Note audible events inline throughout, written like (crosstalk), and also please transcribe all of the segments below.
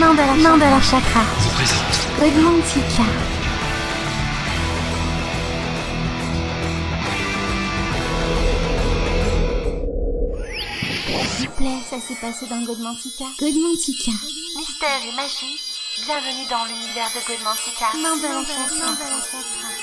Mandala, Mandala Chakra. vous présente Godmantica. S'il vous plaît, ça s'est passé dans Godmantica. Godmantica. Mystère et magie, bienvenue dans l'univers de Godmantica. Mandala Chakra.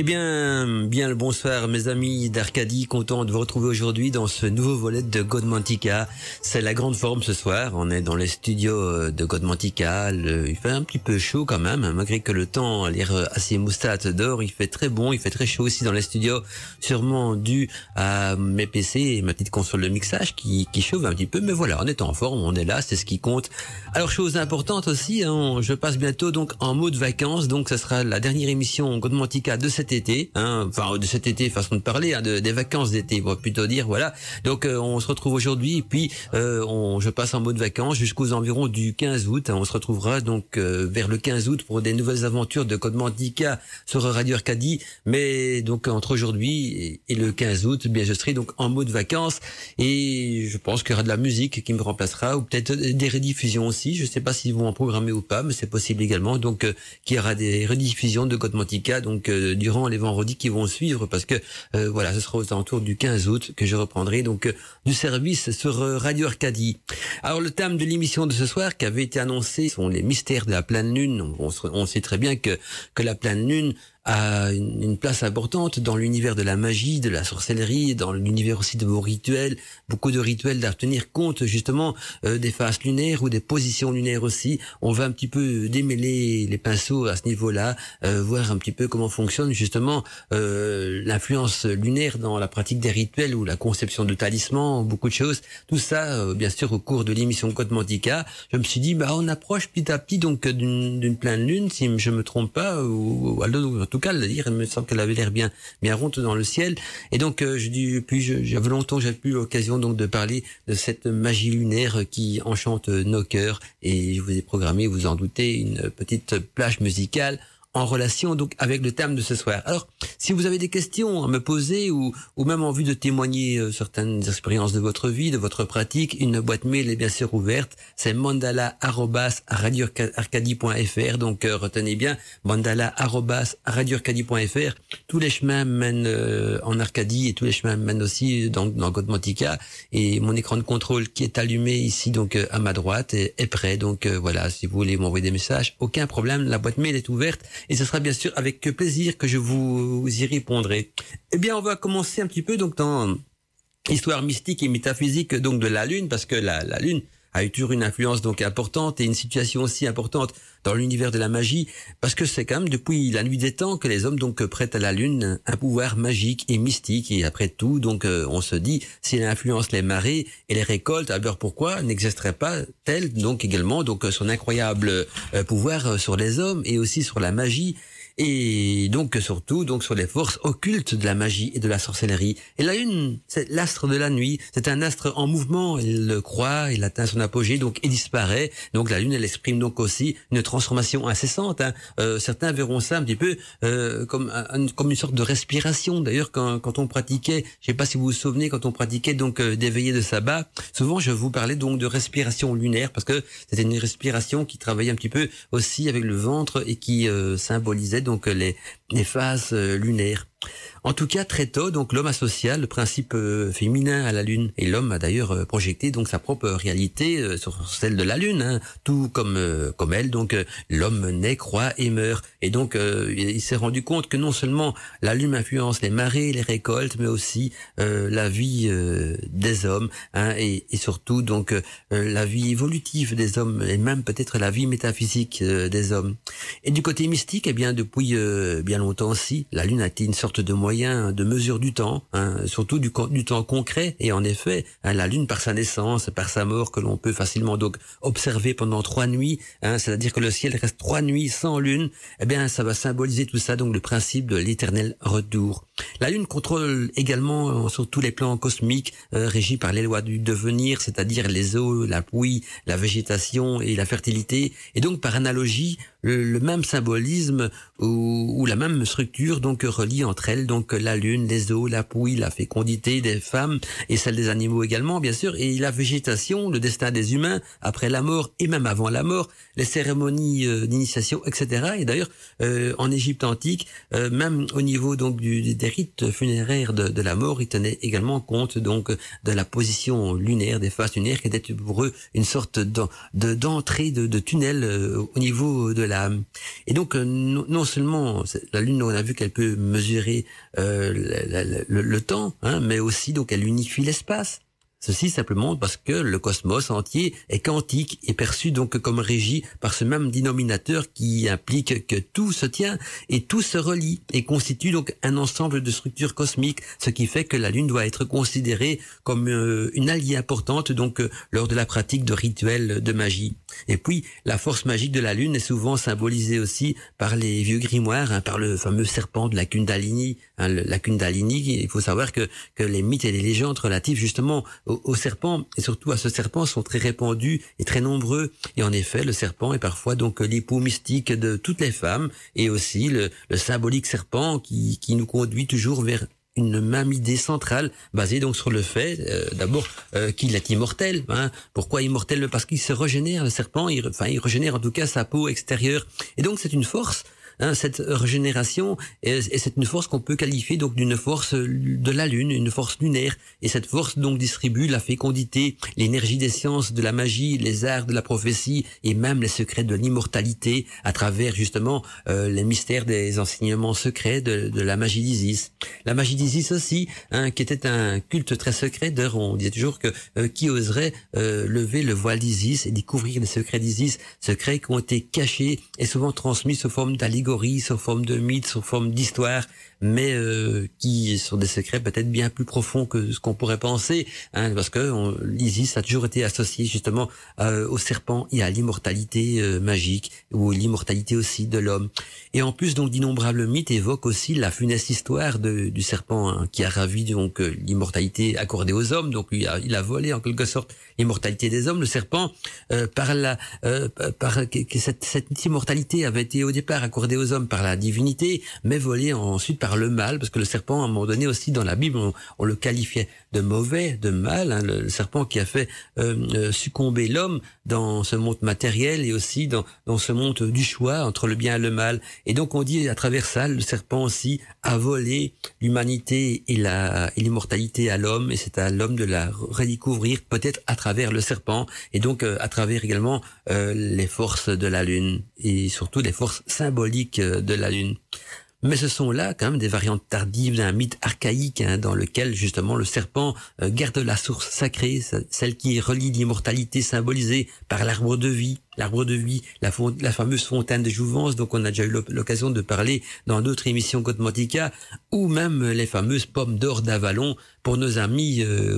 Eh bien, bien le bonsoir mes amis d'Arcadie, content de vous retrouver aujourd'hui dans ce nouveau volet de Godmantica. C'est la grande forme ce soir, on est dans les studios euh, de Godmantica, il fait un petit peu chaud quand même, hein, malgré que le temps a l'air euh, assez moustate dehors, il fait très bon, il fait très chaud aussi dans les studios, sûrement dû à mes PC et ma petite console de mixage qui, chauffe un petit peu, mais voilà, on est en forme, on est là, c'est ce qui compte. Alors chose importante aussi, hein, je passe bientôt donc en mode vacances, donc ce sera la dernière émission Godmantica de été, hein, enfin de cet été façon de parler, hein, de- des vacances d'été, on va plutôt dire, voilà. Donc euh, on se retrouve aujourd'hui, puis euh, je passe en mode vacances jusqu'aux environs du 15 août. hein. on se retrouvera donc euh, vers le 15 août pour des nouvelles aventures de Godmantica sur Radio Arcadie, mais donc entre aujourd'hui et, le 15 août, bien je serai donc en mode vacances et je pense qu'il y aura de la musique qui me remplacera ou peut-être des rediffusions aussi. Je sais pas s'ils vont en programmer ou pas, mais c'est possible également. Donc euh, qu'il y aura des rediffusions de Godmantica donc euh, les vendredis qui vont suivre parce que euh, voilà, ce sera aux alentours du 15 août que je reprendrai donc euh, du service sur euh, Radio Arcadie. Alors le thème de l'émission de ce soir qui avait été annoncé sont les mystères de la pleine lune. On, on sait très bien que que la pleine lune a une, place importante dans l'univers de la magie, de la sorcellerie, dans l'univers aussi de vos rituels, beaucoup de rituels à tenir compte justement euh, des phases lunaires ou des positions lunaires aussi. On va un petit peu démêler les pinceaux à ce niveau-là, euh, voir un petit peu comment fonctionne justement euh, l'influence lunaire dans la pratique des rituels ou la conception de talismans, beaucoup de choses. Tout ça, euh, bien sûr, au cours de l'émission Code Mantica, je me suis dit, bah, on approche petit à petit donc d'une pleine lune, si je me trompe pas, ou, ou alors, en il me semble qu'elle avait l'air bien, ronde dans le ciel. Et donc, euh, je dis, puis j'avais longtemps, j'avais plus l'occasion donc de parler de cette magie lunaire qui enchante nos cœurs. Et je vous ai programmé, vous en doutez, une petite plage musicale en relation donc avec le thème de ce soir. Alors, si vous avez des questions à me poser ou, ou même envie de témoigner euh, certaines expériences de votre vie, de votre pratique, une boîte mail est bien sûr ouverte. C'est mandala@radioarcadie.fr. Donc euh, retenez bien mandala@radioarcadie.fr. Tous les chemins mènent euh, en Arcadie et tous les chemins mènent aussi dans dans Godmantica et mon écran de contrôle qui est allumé ici donc euh, à ma droite est, est prêt. Donc euh, voilà, si vous voulez m'envoyer des messages, aucun problème, la boîte mail est ouverte et ce sera bien sûr avec plaisir que je vous y répondrai. Eh bien, on va commencer un petit peu donc dans histoire mystique et métaphysique donc de la lune parce que la, la lune a eu toujours une influence donc importante et une situation aussi importante dans l'univers de la magie parce que c'est quand même depuis la nuit des temps que les hommes donc prêtent à la lune un pouvoir magique et mystique. Et après tout donc euh, on se dit si elle influence les marées et les récoltes alors pourquoi n'existerait pas tel donc également donc son incroyable euh, pouvoir euh, sur les hommes et aussi sur la magie? Et donc surtout donc sur les forces occultes de la magie et de la sorcellerie. Et la lune, c'est l'astre de la nuit, c'est un astre en mouvement, il le croît, il atteint son apogée, donc il disparaît. Donc la lune, elle exprime donc aussi une transformation incessante. hein. Euh, certains verront ça un petit peu euh, comme comme une sorte de respiration. D'ailleurs, quand, quand on pratiquait, je sais pas si vous vous souvenez, quand on pratiquait donc euh, des veillées de sabbat, souvent je vous parlais donc de respiration lunaire parce que c'était une respiration qui travaillait un petit peu aussi avec le ventre et qui euh, symbolisait donc les, les phases euh, lunaires. En tout cas, très tôt, donc l'homme associa le principe euh, féminin à la lune, et l'homme a d'ailleurs euh, projeté donc sa propre réalité euh, sur celle de la lune, hein. tout comme comme elle. Donc l'homme naît, croît et meurt, et donc il, s'est rendu compte que non seulement la lune influence les marées, les récoltes, mais aussi la vie des hommes, hein, et, et surtout donc la vie évolutive des hommes, et même peut-être la vie métaphysique des hommes. Et du côté mystique, eh bien depuis bien longtemps aussi, la lune a été une sorte de moyen de mesure du temps, hein, surtout du, du, temps concret. Et en effet, hein, la Lune par sa naissance, par sa mort, que l'on peut facilement donc observer pendant trois nuits, hein, c'est-à-dire que le ciel reste trois nuits sans Lune, eh bien ça va symboliser tout ça, donc le principe de l'éternel retour. La Lune contrôle également euh, sur tous les plans cosmiques, euh, régis par les lois du devenir, c'est-à-dire les eaux, la pluie, la végétation et la fertilité. Et donc par analogie, le, même symbolisme ou, ou, la même structure donc relie entre elles donc la lune, les eaux, la pouille, la fécondité des femmes et celle des animaux également bien sûr et la végétation, le destin des humains après la mort et même avant la mort, les cérémonies euh, d'initiation etc. Et d'ailleurs euh, en Égypte antique, euh, même au niveau donc du, des rites funéraires de, de, la mort, ils tenaient également compte donc de la position lunaire des phases lunaires qui était pour eux une sorte d'entrée de, de, tunnel au niveau de et donc, euh, non seulement la Lune, on a vu qu'elle peut mesurer euh, le, le, temps, hein, mais aussi donc elle unifie l'espace. Ceci simplement parce que le cosmos entier est quantique et perçu donc comme régi par ce même dénominateur qui implique que tout se tient et tout se relie et constitue donc un ensemble de structures cosmiques, ce qui fait que la Lune doit être considérée comme euh, une alliée importante donc euh, lors de la pratique de rituels de magie. Et puis la force magique de la Lune est souvent symbolisée aussi par les vieux grimoires, hein, par le fameux serpent de la Kundalini. Hein, la Kundalini, il faut savoir que, que les mythes et les légendes relatives justement au, serpent et surtout à ce serpent sont très répandus et très nombreux. Et en effet, le serpent est parfois donc l'époux mystique de toutes les femmes et aussi le, symbolique serpent qui, qui nous conduit toujours vers une même idée centrale basée donc sur le fait euh, d'abord euh, qu'il est immortel. Hein. Pourquoi immortel? Parce qu'il se régénère le serpent, il, enfin il régénère en tout cas sa peau extérieure. Et donc c'est une force Hein, cette régénération, et, c'est une force qu'on peut qualifier donc d'une force de la lune, une force lunaire. Et cette force donc distribue la fécondité, l'énergie des sciences, de la magie, les arts de la prophétie et même les secrets de l'immortalité à travers justement euh, les mystères des enseignements secrets de, de la magie d'Isis. La magie d'Isis aussi, hein, qui était un culte très secret. D'ailleurs, on disait toujours que euh, qui oserait euh, lever le voile d'Isis et découvrir les secrets d'Isis, secrets qui ont été cachés et souvent transmis sous forme sous forme de mythes, sous forme d'histoire, mais euh, qui sont des secrets peut-être bien plus profonds que ce qu'on pourrait penser, hein, parce que l'Isis a toujours été associé justement euh, au serpent et à l'immortalité euh, magique ou l'immortalité aussi de l'homme. Et en plus donc d'innombrables mythes évoquent aussi la funeste histoire de, du serpent hein, qui a ravi donc l'immortalité accordée aux hommes, donc il a, il a volé en quelque sorte l'immortalité des hommes. Le serpent par la par que cette, cette immortalité avait été au départ accordée aux hommes par la divinité, mais volée ensuite par le mal, parce que le serpent, à un moment donné aussi dans la Bible, on, le qualifiait de mauvais, de mal, hein, le, serpent qui a fait euh, euh, succomber l'homme dans ce monde matériel et aussi dans, dans ce monde du choix entre le bien et le mal. Et donc on dit à travers ça, le serpent aussi a volé l'humanité et et l'immortalité à l'homme, et c'est à l'homme de la redécouvrir peut-être à travers le serpent, et donc euh, à travers également les forces de la lune et surtout les forces symboliques de la lune. Mais ce sont là quand même des variantes tardives d'un mythe archaïque hein, dans lequel justement le serpent euh, garde la source sacrée, celle qui relie l'immortalité symbolisée par l'arbre de vie, l'arbre de vie, la, fameuse fontaine de jouvence, donc on a déjà eu l'occasion de parler dans d'autres émissions Cosmotica, ou même les fameuses pommes d'or d'Avalon pour nos amis euh,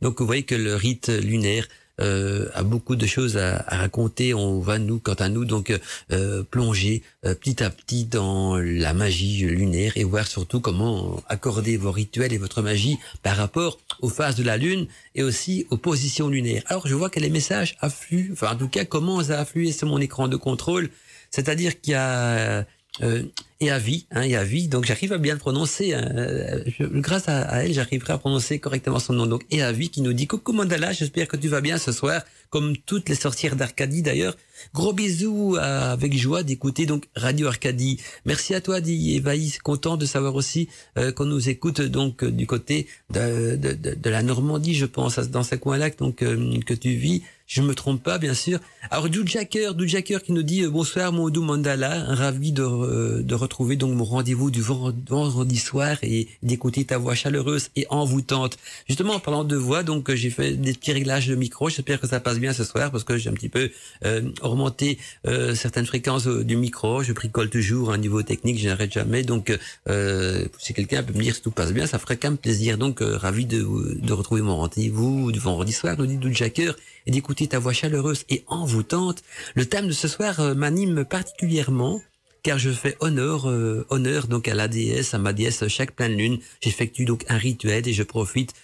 Donc vous voyez que le rite lunaire euh, a beaucoup de choses à, raconter. On va nous, quant à nous, donc euh, plonger euh, petit à petit dans la magie lunaire et voir surtout comment accorder vos rituels et votre magie par rapport aux phases de la lune et aussi aux positions lunaires. Alors je vois que les messages affluent, enfin en tout cas commencent à affluer sur mon écran de contrôle. C'est-à-dire qu'il y a euh, et à vie, hein, et à vie. Donc j'arrive à bien le prononcer. Hein. Euh, grâce à, elle, j'arriverai à prononcer correctement son nom. Donc et à vie qui nous dit coucou Mandala, j'espère que tu vas bien ce soir, comme toutes les sorcières d'Arcadie d'ailleurs. Gros bisous avec joie d'écouter donc Radio Arcadie. Merci à toi, dit Evaïs, content de savoir aussi euh, qu'on nous écoute donc du côté de, de, de, la Normandie, je pense, dans ce coin-là donc que tu vis. Je me trompe pas, bien sûr. Alors, Jacker, Jacker qui nous dit euh, bonsoir, mon doux Mandala, ravi de, euh, de retrouver donc mon rendez-vous du vendredi soir et d'écouter ta voix chaleureuse et envoûtante. Justement, en parlant de voix, donc j'ai fait des petits réglages de micro. J'espère que ça passe bien ce soir parce que j'ai un petit peu euh, augmenter euh, certaines fréquences euh, du micro. Je bricole toujours un niveau technique, je n'arrête jamais. Donc, euh, si quelqu'un peut me dire si tout passe bien, ça ferait quand même plaisir. Donc, ravi de, de retrouver mon rendez-vous du vendredi soir, nous dit Doud Jacker, et d'écouter ta voix chaleureuse et envoûtante. Le thème de ce soir m'anime particulièrement car je fais honneur, honneur donc à la déesse, à ma déesse chaque pleine lune. J'effectue donc un rituel et je profite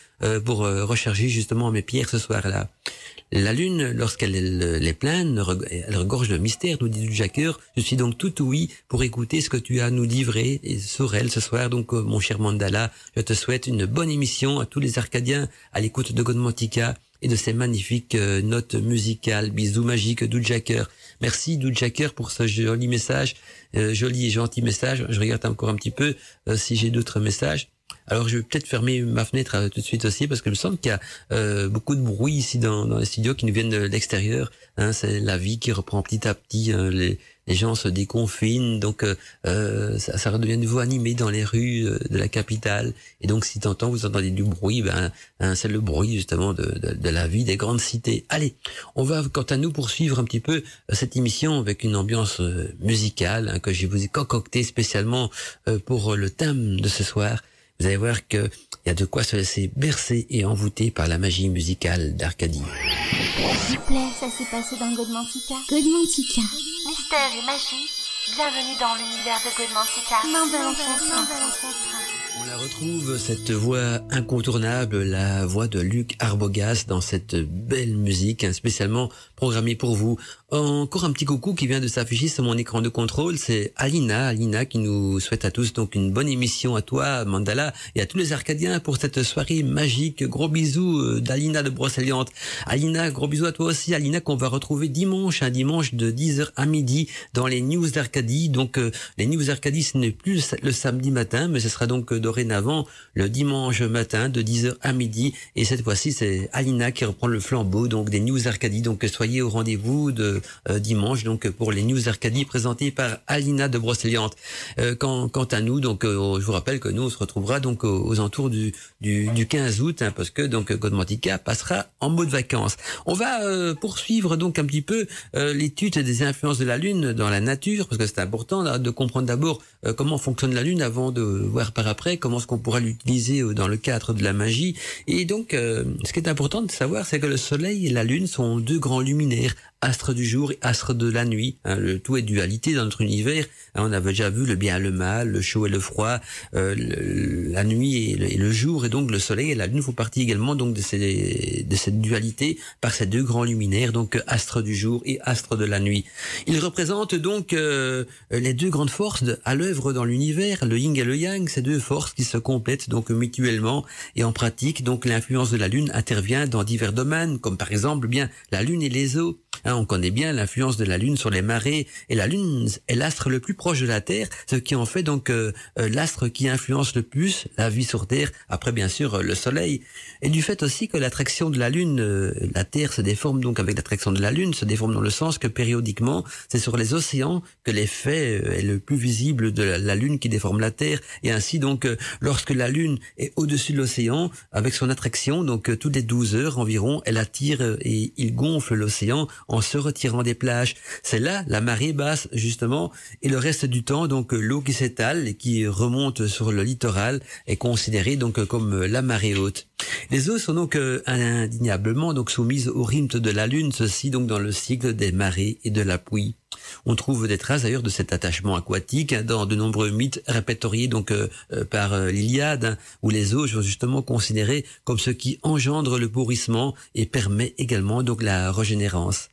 pour recharger justement mes pierres ce soir-là. La lune, lorsqu'elle est pleine, elle regorge de mystère, nous dit Jacker. Je suis donc tout oui pour écouter ce que tu as à nous livrer sur elle ce soir. Donc, euh, mon cher Mandala, je te souhaite une bonne émission à tous les Arcadiens à l'écoute de Godmantica et de ces magnifiques euh, notes musicales. Bisous magiques, Jacker. Merci Jacker pour ce joli message, euh, joli et gentil message. Je regarde encore un petit peu si j'ai d'autres messages. Alors je vais peut-être fermer ma fenêtre euh, tout de suite aussi parce que je me semble qu'il y a euh, beaucoup de bruit ici dans, dans les studios qui nous viennent de l'extérieur. Hein, c'est la vie qui reprend petit à petit. Hein, les, gens se déconfinent, donc euh, ça, ça, redevient nouveau animé dans les rues de la capitale. Et donc si t'entends, vous entendez du bruit, ben hein, c'est le bruit justement de, de, de, la vie des grandes cités. Allez, on va quant à nous poursuivre un petit peu cette émission avec une ambiance musicale hein, que je vous ai concoctée spécialement pour le thème de ce soir vous allez voir qu'il y a de quoi se laisser bercer et envoûter par la magie musicale d'Arcadie. S'il vous plaît, ça s'est passé dans Godmantica. Godmantica. Mystère et magie, bienvenue dans l'univers de Godmantica. Main de on la retrouve, cette voix incontournable, la voix de Luc Arbogast dans cette belle musique, hein, spécialement programmée pour vous. Encore un petit coucou qui vient de s'afficher sur mon écran de contrôle, c'est Alina, Alina qui nous souhaite à tous donc une bonne émission à toi, Mandala, et à tous les Arcadiens pour cette soirée magique. Gros bisous euh, d'Alina de Brocéliande. Alina, gros bisous à toi aussi, Alina, qu'on va retrouver dimanche, un dimanche de 10h à midi dans les News d'Arcadie. Donc euh, les News d'Arcadie, ce n'est plus le samedi matin, mais ce sera donc euh, dorénavant le dimanche matin de 10h à midi. Et cette fois-ci, c'est Alina qui reprend le flambeau donc des News Arcadie. Donc soyez au rendez-vous de dimanche donc pour les News Arcadie présentées par Alina de Brocéliande. Euh, quant, quant, à nous, donc euh, je vous rappelle que nous on se retrouvera donc aux, entours du, du, du 15 août hein, parce que donc Godmantica passera en mode vacances. On va poursuivre donc un petit peu l'étude des influences de la Lune dans la nature parce que c'est important de comprendre d'abord comment fonctionne la Lune avant de voir par après comment est-ce qu'on pourra l'utiliser euh, dans le cadre de la magie. Et donc, euh, ce qui est important de savoir, c'est que le Soleil et la Lune sont deux grands luminaires astre du jour et astre de la nuit. Hein, le tout est dualité dans notre univers. Hein, on avait déjà vu le bien et le mal, le chaud et le froid, euh, la nuit et le, jour, et donc le soleil et la lune font partie également donc de, ces, de cette dualité par ces deux grands luminaires, donc astre du jour et astre de la nuit. Ils représentent donc euh, les deux grandes forces à l'œuvre dans l'univers, le yin et le yang, ces deux forces qui se complètent donc mutuellement et en pratique. Donc l'influence de la lune intervient dans divers domaines, comme par exemple bien la lune et les eaux. Hein, on connaît bien l'influence de la Lune sur les marées, et la Lune est l'astre le plus proche de la Terre, ce qui en fait donc euh, euh, l'astre qui influence le plus la vie sur Terre, après bien sûr le Soleil. Et du fait aussi que l'attraction de la Lune, euh, la Terre se déforme donc avec l'attraction de la Lune, se déforme dans le sens que périodiquement, c'est sur les océans que l'effet est le plus visible de la, Lune qui déforme la Terre, et ainsi donc lorsque la Lune est au-dessus de l'océan, avec son attraction, donc toutes les 12 heures environ, elle attire et il gonfle l'océan se retirant des plages. C'est là la marée basse justement et le reste du temps donc l'eau qui s'étale et qui remonte sur le littoral est considérée donc comme la marée haute. Les eaux sont donc euh, indéniablement donc soumises au rythme de la lune, ceci donc dans le cycle des marées et de la pluie. On trouve des traces d'ailleurs de cet attachement aquatique hein, dans de nombreux mythes répertoriés donc euh, euh, par l'Iliade, hein, où les eaux sont justement considérées comme ce qui engendre le pourrissement et permet également donc la régénérance.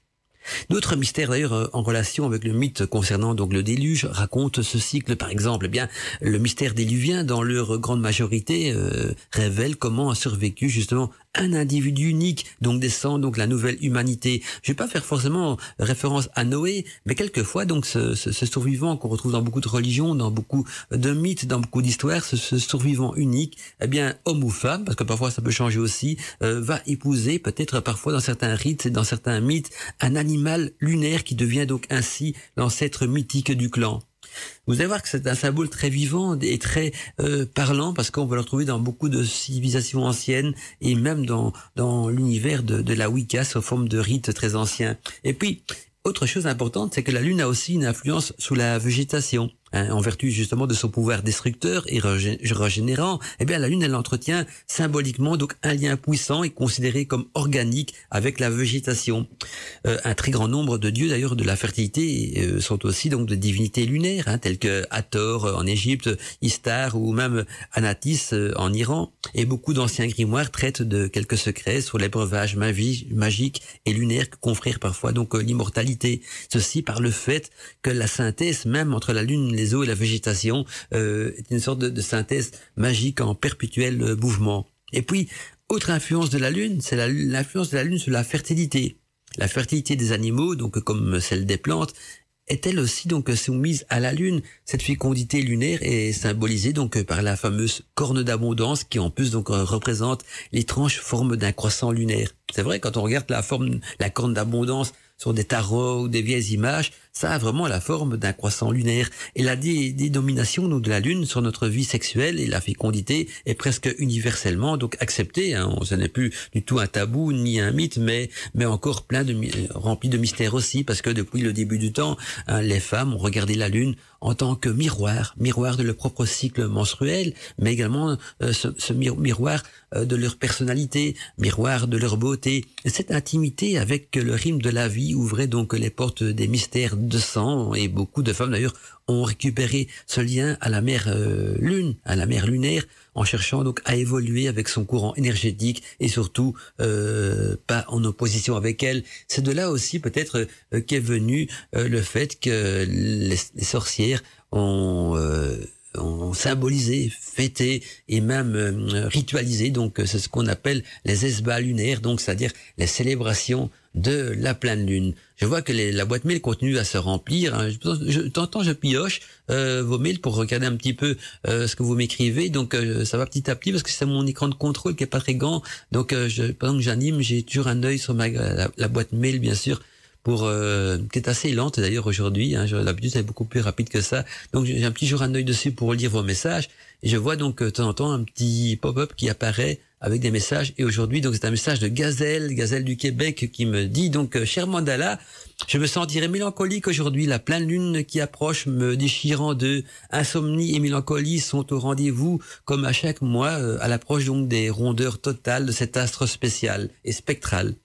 D'autres mystères d'ailleurs euh, en relation avec le mythe concernant donc le déluge racontent ce cycle par exemple. Eh bien, le mystère déluvien dans leur grande majorité euh, révèle comment a survécu justement un individu unique, donc descend donc la nouvelle humanité. Je vais pas faire forcément référence à Noé, mais quelquefois donc ce, survivant qu'on retrouve dans beaucoup de religions, dans beaucoup de mythes, dans beaucoup d'histoires, ce, survivant unique, eh bien homme ou femme, parce que parfois ça peut changer aussi, euh, va épouser peut-être parfois dans certains rites, dans certains mythes, un animal lunaire qui devient donc ainsi l'ancêtre mythique du clan. Vous allez voir que c'est un symbole très vivant et très euh, parlant parce qu'on va le retrouver dans beaucoup de civilisations anciennes et même dans, dans l'univers de, de la Wicca sous forme de rites très anciens. Et puis, autre chose importante, c'est que la Lune a aussi une influence sur la végétation. Hein, en vertu justement de son pouvoir destructeur et régénérant, eh bien la Lune elle entretient symboliquement donc un lien puissant et considéré comme organique avec la végétation. Euh, un très grand nombre de dieux d'ailleurs de la fertilité euh, sont aussi donc des divinités lunaires, hein, telles que Hathor euh, en Égypte, Istar ou même Anatis en Iran. Et beaucoup d'anciens grimoires traitent de quelques secrets sur les breuvages magiques et lunaires que confèrent parfois donc l'immortalité. Ceci par le fait que la synthèse même entre la Lune les eaux et la végétation euh, est une sorte de, synthèse magique en perpétuel euh, mouvement. Et puis, autre influence de la Lune, c'est l'influence de la Lune sur la fertilité. La fertilité des animaux, donc comme celle des plantes, est-elle aussi donc soumise à la Lune? Cette fécondité lunaire est symbolisée donc par la fameuse corne d'abondance qui en plus donc représente l'étrange forme d'un croissant lunaire. C'est vrai quand on regarde la forme, la corne d'abondance sur des tarots ou des vieilles images, ça a vraiment la forme d'un croissant lunaire. Et la dénomination de la Lune sur notre vie sexuelle et la fécondité est presque universellement donc acceptée. Hein. Ce n'est plus du tout un tabou ni un mythe, mais mais encore plein de rempli de mystères aussi, parce que depuis le début du temps, hein, les femmes ont regardé la Lune en tant que miroir, miroir de leur propre cycle menstruel, mais également euh, ce, miroir euh, de leur personnalité, miroir de leur beauté. cette intimité avec le rythme de la vie ouvrait donc les portes des mystères de sang et beaucoup de femmes d'ailleurs ont récupéré ce lien à la mère euh, lune, à la mère lunaire, en cherchant donc à évoluer avec son courant énergétique et surtout euh, pas en opposition avec elle. C'est de là aussi peut-être euh, qu'est venu le fait que les, sorcières ont ont symbolisé, fêté et même ritualisé. Donc c'est ce qu'on appelle les esbats lunaires, donc c'est-à-dire les célébrations de la pleine lune. Je vois que la boîte mail continue à se remplir. Hein. Je, t'entends, je pioche euh, vos mails pour regarder un petit peu euh, ce que vous m'écrivez. Donc euh, ça va petit à petit parce que c'est mon écran de contrôle qui est pas très grand. Donc je, pendant que j'anime, j'ai toujours un œil sur ma, la, boîte mail bien sûr pour qui est assez lente d'ailleurs aujourd'hui. Hein, D'habitude c'est beaucoup plus rapide que ça. Donc j'ai un petit jour un œil dessus pour lire vos messages. Et je vois donc de temps en temps un petit pop-up qui apparaît avec des messages. Et aujourd'hui, donc, c'est un message de Gazelle, Gazelle du Québec, qui me dit, donc, euh, cher Mandala, je me sentirais mélancolique aujourd'hui. La pleine lune qui approche me déchirant de insomnie et mélancolie sont au rendez-vous, comme à chaque mois, euh, à l'approche donc des rondeurs totales de cet astre spécial et spectral.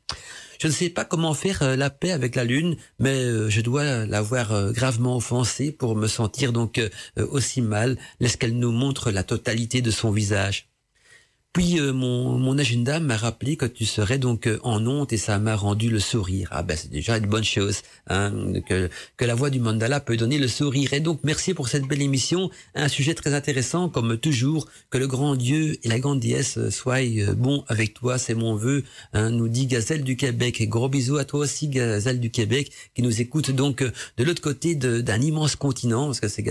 Je ne sais pas comment faire euh, la paix avec la lune, mais je dois l'avoir gravement offensée pour me sentir donc aussi mal, laisse-qu'elle nous montre la totalité de son visage? Puis euh, mon, mon agenda m'a rappelé que tu serais donc euh, en honte et ça m'a rendu le sourire. Ah ben c'est déjà une bonne chose hein, que, que la voix du mandala peut donner le sourire. Et donc merci pour cette belle émission, un sujet très intéressant comme toujours. Que le grand Dieu et la grande déesse soient euh, bons avec toi, c'est mon vœu. Hein, nous dit Gazelle du Québec. Gros bisous à toi aussi Gazelle du Québec qui nous écoute donc de l'autre côté d'un immense continent parce que c'est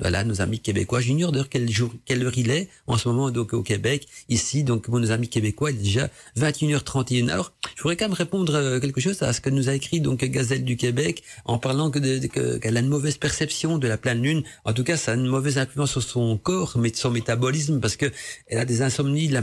voilà nos amis québécois. J'ignore d'ailleurs quel jour quelle heure il est en ce moment donc au Québec ici, donc pour nos amis québécois, il est déjà 21h31. Alors, je voudrais quand même répondre euh, quelque chose à ce que nous a écrit donc Gazelle du Québec en parlant que qu'elle a une mauvaise perception de la pleine lune. En tout cas, ça a une mauvaise influence sur son corps, mais son métabolisme, parce que elle a des insomnies, de la,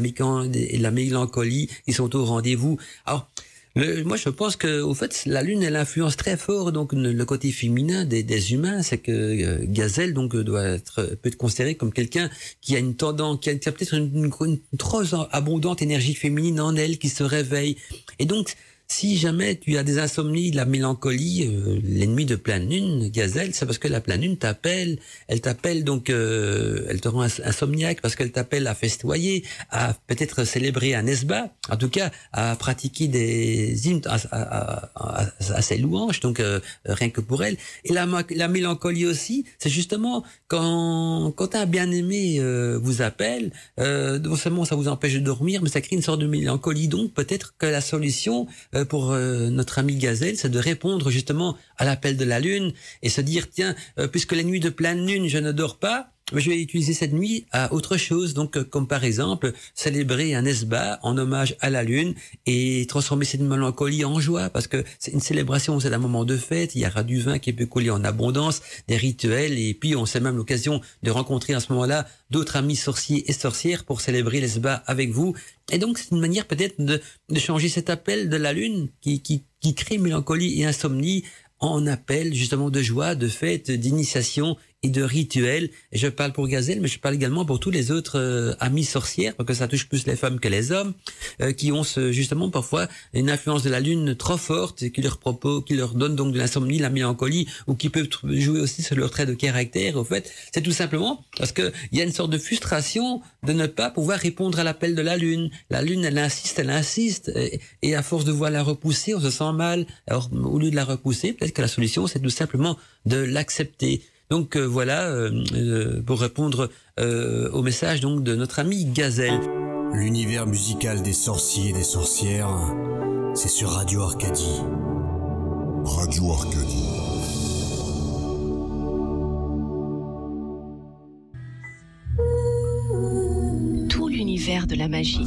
et la mélancolie, qui sont au rendez-vous. Alors, moi, je pense que, au fait, la Lune, elle influence très fort donc le côté féminin des, des humains. C'est que euh, Gazelle donc doit être peut être considéré comme quelqu'un qui a une tendance, qui a, peut-être une, une, trop abondante énergie féminine en elle qui se réveille. Et donc, si jamais tu as des insomnies, de la mélancolie, euh, l'ennemi de pleine lune, gazelle, c'est parce que la pleine lune t'appelle. Elle t'appelle donc, euh, elle te rend insomniaque parce qu'elle t'appelle à festoyer, à peut-être célébrer un esba, en tout cas à pratiquer des hymnes à, à, à, ses louanges, donc euh, rien que pour elle. Et la, la mélancolie aussi, c'est justement quand, quand un bien-aimé vous appelle, non seulement ça vous empêche de dormir, mais ça crée une sorte de mélancolie. Donc peut-être que la solution euh, pour euh, notre ami Gazelle, c'est de répondre justement à l'appel de la lune et se dire tiens, euh, puisque la nuit de pleine lune, je ne dors pas, je vais utiliser cette nuit à autre chose, donc comme par exemple célébrer un esba en hommage à la lune et transformer cette mélancolie en joie, parce que c'est une célébration, c'est un moment de fête, il y aura du vin qui peut couler en abondance, des rituels, et puis on sait même l'occasion de rencontrer à ce moment-là d'autres amis sorciers et sorcières pour célébrer l'esba avec vous. Et donc c'est une manière peut-être de, de changer cet appel de la lune qui, qui, qui crée mélancolie et insomnie en appel justement de joie, de fête, d'initiation et de rituels. Je parle pour Gazelle, mais je parle également pour tous les autres euh, amis sorcières, parce que ça touche plus les femmes que les hommes, euh, qui ont ce, justement parfois une influence de la lune trop forte, qui leur propose, qui leur donne donc de l'insomnie, la mélancolie, ou qui peuvent jouer aussi sur leur trait de caractère. Au fait, c'est tout simplement parce que il y a une sorte de frustration de ne pas pouvoir répondre à l'appel de la lune. La lune, elle insiste, elle insiste, et, et à force de voir la repousser, on se sent mal. Alors, au lieu de la repousser, peut-être que la solution, c'est tout simplement de l'accepter. Donc euh, voilà euh, euh, pour répondre au message donc de notre ami Gazelle. L'univers musical des sorciers et des sorcières, c'est sur Radio Arcadie. Radio Arcadie. Tout l'univers de la magie.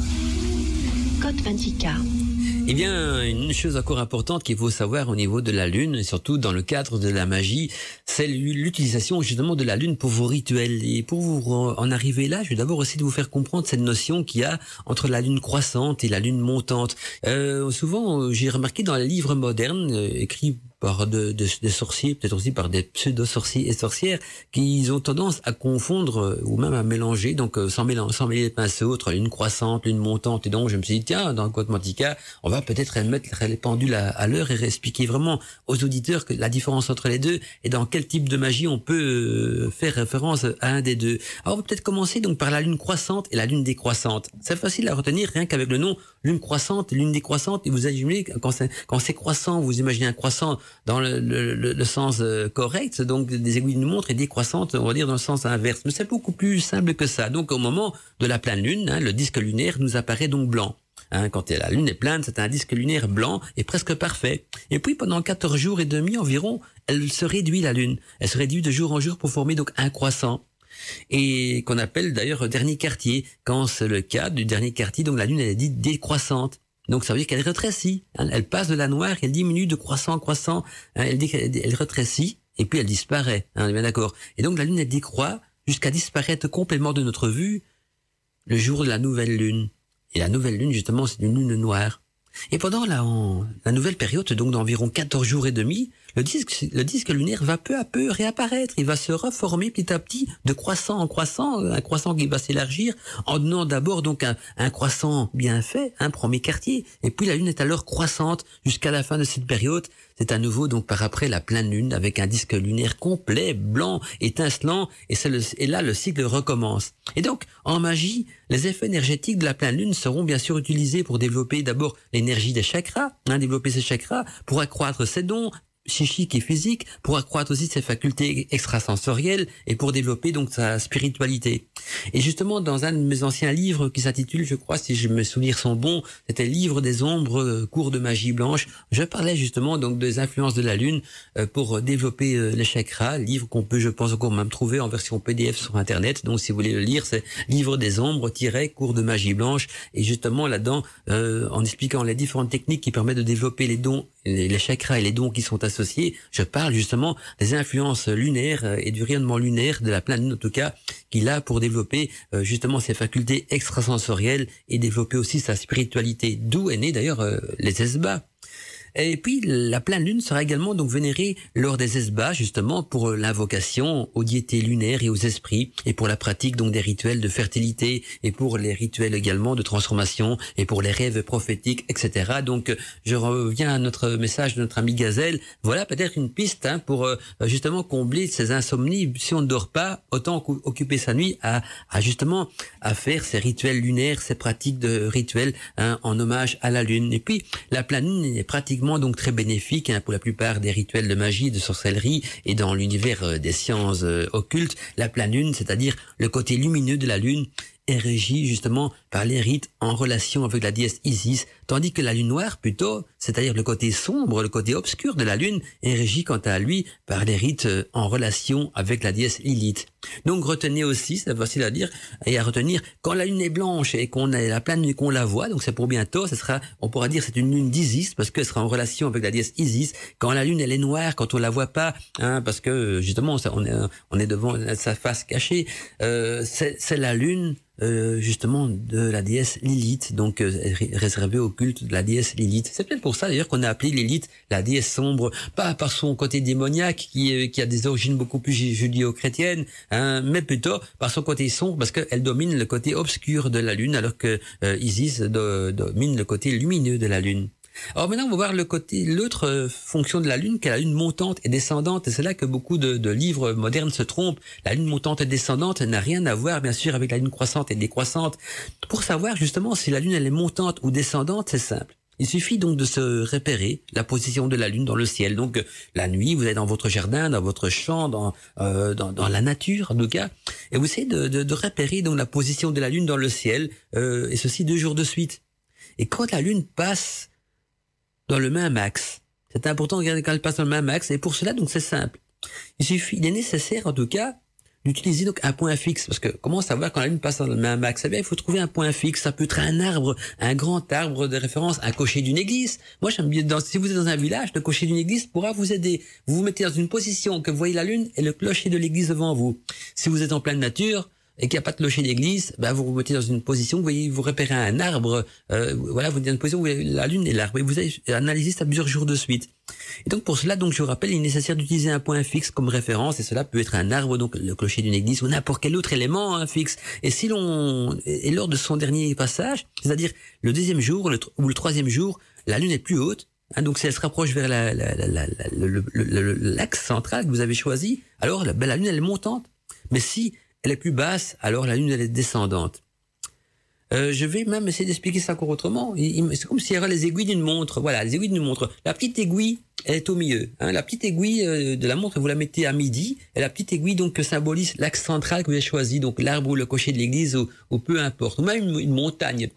Code 20K. Eh bien, une chose encore importante qu'il faut savoir au niveau de la Lune, et surtout dans le cadre de la magie, c'est l'utilisation justement de la Lune pour vos rituels. Et pour vous en arriver là, je vais d'abord essayer de vous faire comprendre cette notion qu'il y a entre la Lune croissante et la Lune montante. Euh, souvent, j'ai remarqué dans les livres modernes, euh, écrits par de, de, des sorciers, peut-être aussi par des pseudo-sorciers et sorcières, qui ont tendance à confondre euh, ou même à mélanger, donc euh, sans, mélanger, sans mêler les pinceaux, entre une croissante, une montante. Et donc je me suis dit, tiens, dans Code Mantica, on va peut-être mettre les pendules à, l'heure et expliquer vraiment aux auditeurs que la différence entre les deux et dans quel type de magie on peut euh, faire référence à un des deux. Alors on va peut-être commencer donc par la lune croissante et la lune décroissante. C'est facile à retenir rien qu'avec le nom lune croissante lune décroissante. Et vous imaginez quand c'est croissant, vous imaginez un croissant dans le, le, le, sens euh, correct, donc des aiguilles de montre et décroissantes, on va dire dans le sens inverse. Mais c'est beaucoup plus simple que ça. Donc au moment de la pleine lune, hein, le disque lunaire nous apparaît donc blanc. Hein, quand la lune est pleine, c'est un disque lunaire blanc et presque parfait. Et puis pendant 14 jours et demi environ, elle se réduit la lune. Elle se réduit de jour en jour pour former donc un croissant et qu'on appelle d'ailleurs dernier quartier. Quand c'est le cas du dernier quartier, donc la lune elle est dite décroissante. Donc ça veut dire qu'elle rétrécit. Elle passe de la noire, elle diminue de croissant en croissant. Hein. Elle, rétrécit et puis elle disparaît. Hein, on est bien d'accord. Et donc la lune elle décroît jusqu'à disparaître complètement de notre vue le jour de la nouvelle lune. Et la nouvelle lune justement c'est une lune noire. Et pendant la, la nouvelle période, donc d'environ 14 jours et demi, le disque, le disque lunaire va peu à peu réapparaître. Il va se reformer petit à petit de croissant en croissant, un croissant qui va s'élargir en donnant d'abord donc un, un, croissant bien fait, un premier quartier. Et puis la lune est alors croissante jusqu'à la fin de cette période. C'est à nouveau donc par après la pleine lune avec un disque lunaire complet, blanc, étincelant. Et, le, et là le cycle recommence. Et donc en magie, les effets énergétiques de la pleine lune seront bien sûr utilisés pour développer d'abord l'énergie des chakras, hein, développer ces chakras, pour accroître ses dons, psychique et physique pour accroître aussi ses facultés extrasensorielles et pour développer donc sa spiritualité. Et justement, dans un de mes anciens livres qui s'intitule, je crois, si je me souviens sont bons, c'était Livre des ombres, euh, cours de magie blanche. Je parlais justement donc des influences de la lune euh, pour développer euh, les chakras, livre qu'on peut, je pense, encore même trouver en version PDF sur Internet. Donc, si vous voulez le lire, c'est Livre des ombres, cours de magie blanche. Et justement, là-dedans, en expliquant les différentes techniques qui permettent de développer les dons, les chakras et les dons qui sont je parle justement des influences lunaires et du rayonnement lunaire de la lune, en tout cas, qu'il a pour développer euh, justement ses facultés extrasensorielles et développer aussi sa spiritualité. D'où est né d'ailleurs euh, les Esbats. Et puis la pleine lune sera également donc vénérée lors des esbats justement pour l'invocation aux diétés lunaires et aux esprits et pour la pratique donc des rituels de fertilité et pour les rituels également de transformation et pour les rêves prophétiques etc. Donc je reviens à notre message de notre ami Gazelle. Voilà peut-être une piste hein, pour euh, justement combler ces insomnies. Si on ne dort pas, autant occuper sa nuit à, à justement à faire ces rituels lunaires, ces pratiques de rituels hein, en hommage à la lune. Et puis la pleine lune est pratiquement donc très bénéfique hein, pour la plupart des rituels de magie, de sorcellerie et dans l'univers euh, des sciences euh, occultes. La pleine lune, c'est-à-dire le côté lumineux de la lune, est régi justement par les rites en relation avec la déesse Isis, tandis que la lune noire, plutôt, c'est-à-dire le côté sombre, le côté obscur de la lune, est régi quant à lui par les rites euh, en relation avec la déesse Lilith. Donc retenez aussi, c'est facile à dire et à retenir, quand la lune est blanche et qu'on a la pleine et qu'on la voit, donc c'est pour bientôt, ce sera, on pourra dire c'est une lune d'Isis parce qu'elle sera en relation avec la déesse Isis. Quand la lune elle est noire, quand on la voit pas, hein, parce que justement on est, on est devant sa face cachée, euh, c'est la lune euh, justement de la déesse Lilith, donc euh, réservée au de la déesse Lilith. C'est peut-être pour ça d'ailleurs qu'on a appelé Lilith la déesse sombre, pas par son côté démoniaque qui, euh, qui a des origines beaucoup plus judéo-chrétiennes, hein, mais plutôt par son côté sombre parce qu'elle domine le côté obscur de la lune alors que Isis domine le côté lumineux de la lune. Alors maintenant, on va voir le côté, l'autre euh, fonction de la Lune, qui est la Lune montante et descendante. Et c'est là que beaucoup de, livres modernes se trompent. La Lune montante et descendante n'a rien à voir, bien sûr, avec la Lune croissante et décroissante. Pour savoir justement si la Lune elle est montante ou descendante, c'est simple. Il suffit donc de se repérer la position de la lune dans le ciel. Donc la nuit, vous êtes dans votre jardin, dans votre champ, dans euh, dans, la nature en tout cas, et vous essayez de, de, repérer donc la position de la lune dans le ciel, euh, et ceci deux jours de suite. Et quand la lune passe dans le même axe. C'est important de regarder quand elle passe dans le même axe. Et pour cela, donc, c'est simple. Il suffit, il est nécessaire, en tout cas, d'utiliser donc un point fixe. Parce que comment savoir quand la lune passe dans le même axe? Eh bien, il faut trouver un point fixe. Ça peut être un arbre, un grand arbre de référence, un cocher d'une église. Moi, j'aime bien, dans, si vous êtes dans un village, le cocher d'une église pourra vous aider. Vous vous mettez dans une position que vous voyez la lune et le clocher de l'église devant vous. Si vous êtes en pleine nature, et qu'il n'y a pas de clocher d'église, ben vous vous mettez dans une position, vous voyez, vous repérez un arbre, euh, voilà, vous êtes dans une position où la lune est l'arbre, et vous analysé ça plusieurs jours de suite. Et donc pour cela, donc je vous rappelle, il est nécessaire d'utiliser un point fixe comme référence, et cela peut être un arbre, donc le clocher d'une église, ou n'importe quel autre élément hein, fixe. Et si l'on, et lors de son dernier passage, c'est-à-dire le deuxième jour ou le troisième jour, la lune est plus haute, Hein, donc si elle se rapproche vers l'axe central que vous avez choisi, alors ben, la Lune elle est montante. Mais si elle est plus basse, alors la Lune, elle est descendante. Euh, je vais même essayer d'expliquer ça encore autrement. C'est comme s'il y avait les aiguilles d'une montre. Voilà, les aiguilles d'une montre. La petite aiguille, elle est au milieu. Hein. La petite aiguille euh, de la montre, vous la mettez à midi. Et la petite aiguille donc symbolise l'axe central que vous avez choisi, donc l'arbre ou le cocher de l'église ou, peu importe, ou même une, une, montagne.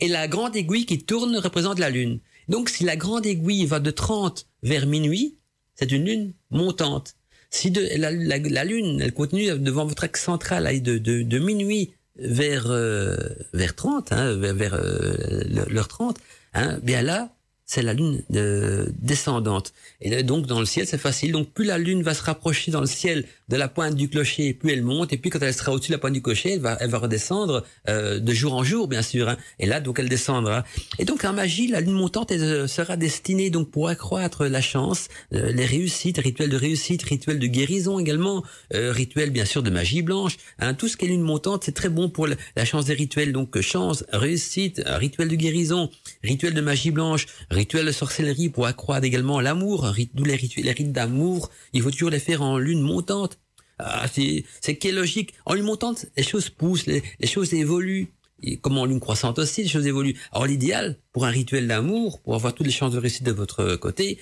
Et la grande aiguille qui tourne représente la lune. Donc si la grande aiguille va de 30 vers minuit, c'est une lune montante. Si de, la, la, Lune, elle continue devant votre axe central de, de, de minuit vers euh, vers 30, hein, vers, vers euh, l'heure 30, hein, bien là, c'est la lune euh, descendante. Et donc dans le ciel, c'est facile. Donc plus la lune va se rapprocher dans le ciel de la pointe du clocher, plus elle monte. Et puis quand elle sera au-dessus de la pointe du clocher, elle va, elle va redescendre euh, de jour en jour, bien sûr. Hein. Et là, donc elle descendra. Et donc en magie, la lune montante elle, euh, sera destinée donc pour accroître la chance, les réussites, rituels de réussite, rituels de guérison également, rituels bien sûr de magie blanche. Hein. Tout ce qui est lune montante, c'est très bon pour la chance des rituels. Donc chance, réussite, rituel de guérison, rituel de magie blanche rituels de sorcellerie pour accroître également l'amour, d'où les rituels, rites d'amour, il faut toujours les faire en lune montante. Ah, c'est, c'est est logique. En lune montante, les choses poussent, les, choses évoluent. Et comme en lune croissante aussi, les choses évoluent. Alors l'idéal, pour un rituel d'amour, pour avoir toutes les chances de réussite de votre côté,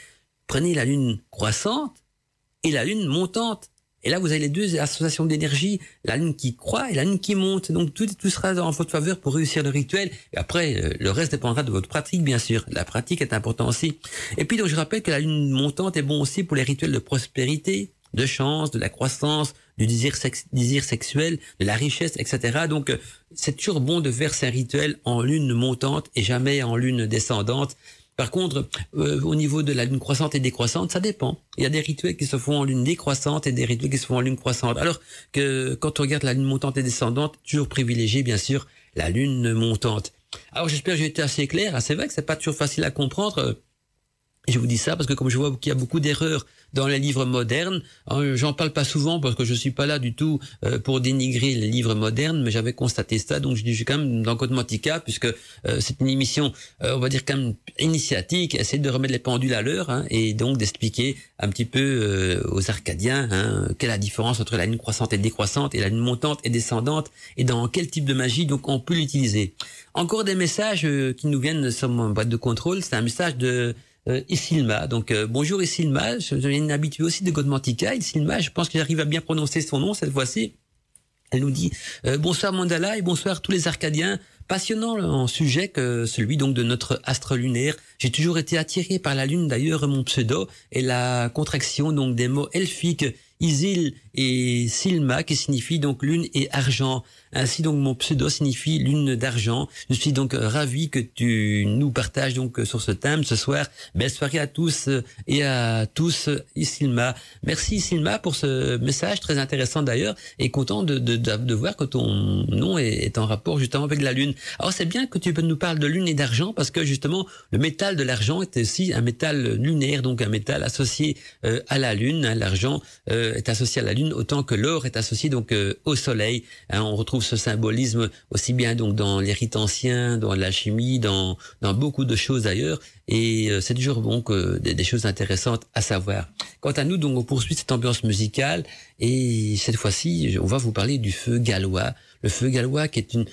prenez la lune croissante et la lune montante. Et là, vous avez les deux associations d'énergie, la lune qui croît et la lune qui monte. Donc tout, tout sera en votre faveur pour réussir le rituel. Et après, euh, le reste dépendra de votre pratique, bien sûr. La pratique est importante aussi. Et puis, donc, je rappelle que la lune montante est bon aussi pour les rituels de prospérité, de chance, de la croissance, du désir, désir sexuel, de la richesse, etc. Donc, euh, c'est toujours bon de faire ces rituels en lune montante et jamais en lune descendante. Par contre, euh, au niveau de la lune croissante et décroissante, ça dépend. Il y a des rituels qui se font en lune décroissante et des rituels qui se font en lune croissante. Alors que quand on regarde la lune montante et descendante, toujours privilégier bien sûr la lune montante. Alors j'espère que j'ai été assez clair. Ah, c'est vrai que c'est pas toujours facile à comprendre. Je vous dis ça parce que comme je vois qu'il y a beaucoup d'erreurs dans les livres modernes, hein, j'en parle pas souvent parce que je suis pas là du tout euh, pour dénigrer les livres modernes, mais j'avais constaté ça, donc je je suis quand même dans Code Mantica puisque euh, c'est une émission, euh, on va dire quand même initiatique, essayer de remettre les pendules à l'heure hein, et donc d'expliquer un petit peu aux Arcadiens hein, quelle est la différence entre la ligne croissante et décroissante et la ligne montante et descendante et dans quel type de magie donc on peut l'utiliser. Encore des messages qui nous viennent sur mon boîte de contrôle, c'est un message de euh, Isilma. Donc euh, bonjour Isilma, je suis une habituée aussi de Godmantica. Isilma, je pense que j'arrive à bien prononcer son nom cette fois-ci. Elle nous dit euh, bonsoir Mandala et bonsoir tous les Arcadiens. Passionnant en sujet que celui donc de notre astre lunaire. J'ai toujours été attiré par la lune d'ailleurs mon pseudo et la contraction donc des mots elfiques Isil et Silma qui signifie donc lune et argent. Ainsi donc mon pseudo signifie lune d'argent. Je suis donc ravi que tu nous partages donc sur ce thème ce soir. Belle soirée à tous et à tous, Silma. Merci Silma pour ce message très intéressant d'ailleurs et content de, de, de, voir que ton nom est, en rapport justement avec la lune. Alors c'est bien que tu nous parles de lune et d'argent parce que justement le métal de l'argent est aussi un métal lunaire, donc un métal associé euh, à la lune. L'argent euh, est associé à la lune autant que l'or est associé donc euh, au soleil. Hein, on retrouve ce symbolisme aussi bien donc dans les rites anciens, dans la chimie, dans, dans beaucoup de choses d'ailleurs. Et c'est toujours bon que des, choses intéressantes à savoir. Quant à nous, donc on poursuit cette ambiance musicale et cette fois-ci, on va vous parler du feu gallois. Le feu gallois qui est, une,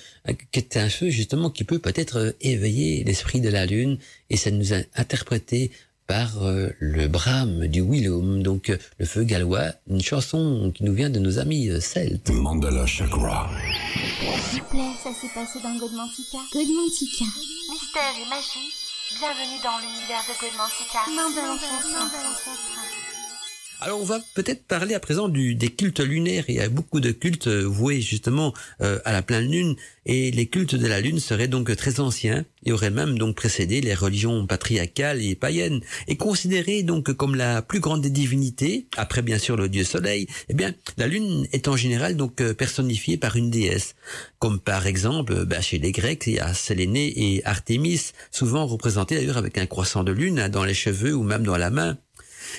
qui est un feu justement qui peut peut-être éveiller l'esprit de la lune et ça nous a interprété par euh, le brame du Willum, donc euh, le feu gallois, une chanson qui nous vient de nos amis euh, celtes. Mandala Chakra. S'il vous plaît, ça s'est passé dans Godmantica. Godmantica. Mystère et magie, bienvenue dans l'univers de Godmantica. Mandala Chakra. Alors on va peut-être parler à présent du, des cultes lunaires. Il y a beaucoup de cultes euh, voués justement euh, à la pleine lune et les cultes de la lune seraient donc très anciens et auraient même donc précédé les religions patriarcales et païennes et considérés donc comme la plus grande des divinités après bien sûr le dieu soleil. Eh bien la lune est en général donc euh, personnifiée par une déesse comme par exemple bah, chez les Grecs il y a Sélénée et Artémis souvent représentées d'ailleurs avec un croissant de lune hein, dans les cheveux ou même dans la main.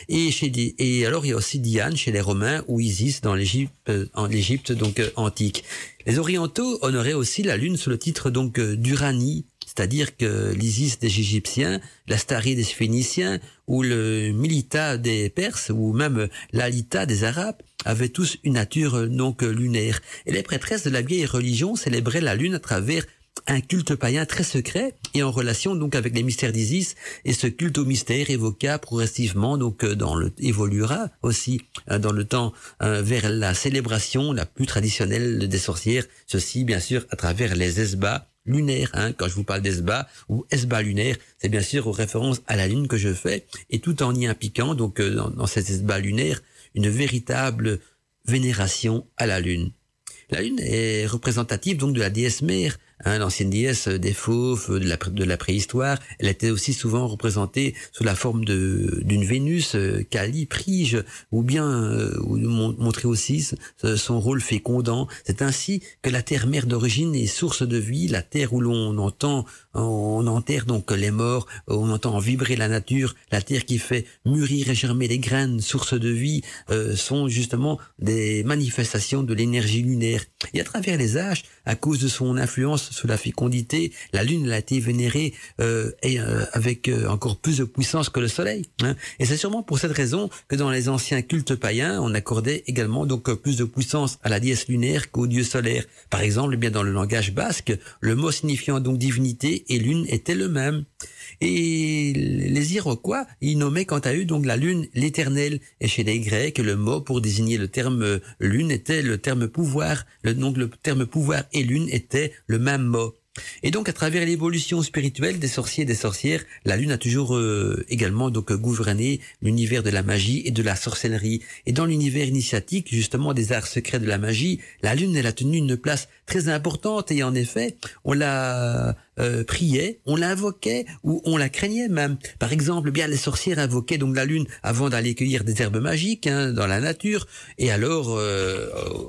Et, chez, et alors il y a aussi Diane chez les Romains ou Isis dans l'Égypte, euh, en l'Égypte donc euh, antique. Les Orientaux honoraient aussi la lune sous le titre donc euh, d'Uranie, c'est-à-dire que l'Isis des Égyptiens, l'Astarie des Phéniciens ou le Milita des Perses ou même l'Alita des Arabes avaient tous une nature donc lunaire. Et les prêtresses de la vieille religion célébraient la lune à travers un culte païen très secret et en relation donc avec les mystères d'Isis. Et ce culte au mystère évoqua progressivement donc euh, dans le évoluera aussi euh, dans le temps euh, vers la célébration la plus traditionnelle des sorcières. Ceci bien sûr à travers les esbats lunaires hein. quand je vous parle d'esbats ou esbats lunaires c'est bien sûr aux références à la lune que je fais. Et tout en y impliquant donc dans, dans ces esbats lunaires une véritable vénération à la lune. La lune est représentative donc de la déesse mère Hein, l'ancienne déesse des fauves de la, de la préhistoire, elle était aussi souvent représentée sous la forme d'une Vénus, euh, Kali, Prige, ou bien euh, montrer aussi son rôle fécondant. C'est ainsi que la terre mère d'origine est source de vie, la terre où l'on entend, on enterre donc les morts, on entend vibrer la nature, la terre qui fait mûrir et germer les graines, source de vie, euh, sont justement des manifestations de l'énergie lunaire. Et à travers les âges, à cause de son influence sur la fécondité, la Lune a été vénérée euh, et, euh, avec euh, encore plus de puissance que le Soleil. Hein. Et c'est sûrement pour cette raison que dans les anciens cultes païens, on accordait également donc plus de puissance à la déesse lunaire qu'au dieu solaire. Par exemple, eh bien dans le langage basque, le mot signifiant donc divinité et lune était le même. Et les Iroquois, ils nommaient quant à eux donc la lune l'éternel. Et chez les Grecs, le mot pour désigner le terme lune était le terme pouvoir. Le, donc le terme pouvoir et lune était le même mot. Et donc, à travers l'évolution spirituelle des sorciers et des sorcières, la Lune a toujours euh, également donc gouverné l'univers de la magie et de la sorcellerie. Et dans l'univers initiatique, justement, des arts secrets de la magie, la Lune, elle a tenu une place très importante. Et en effet, on la euh, priait, on l'invoquait ou on la craignait même. Par exemple, bien les sorcières invoquaient donc la lune avant d'aller cueillir des herbes magiques hein, dans la nature. Et alors, euh,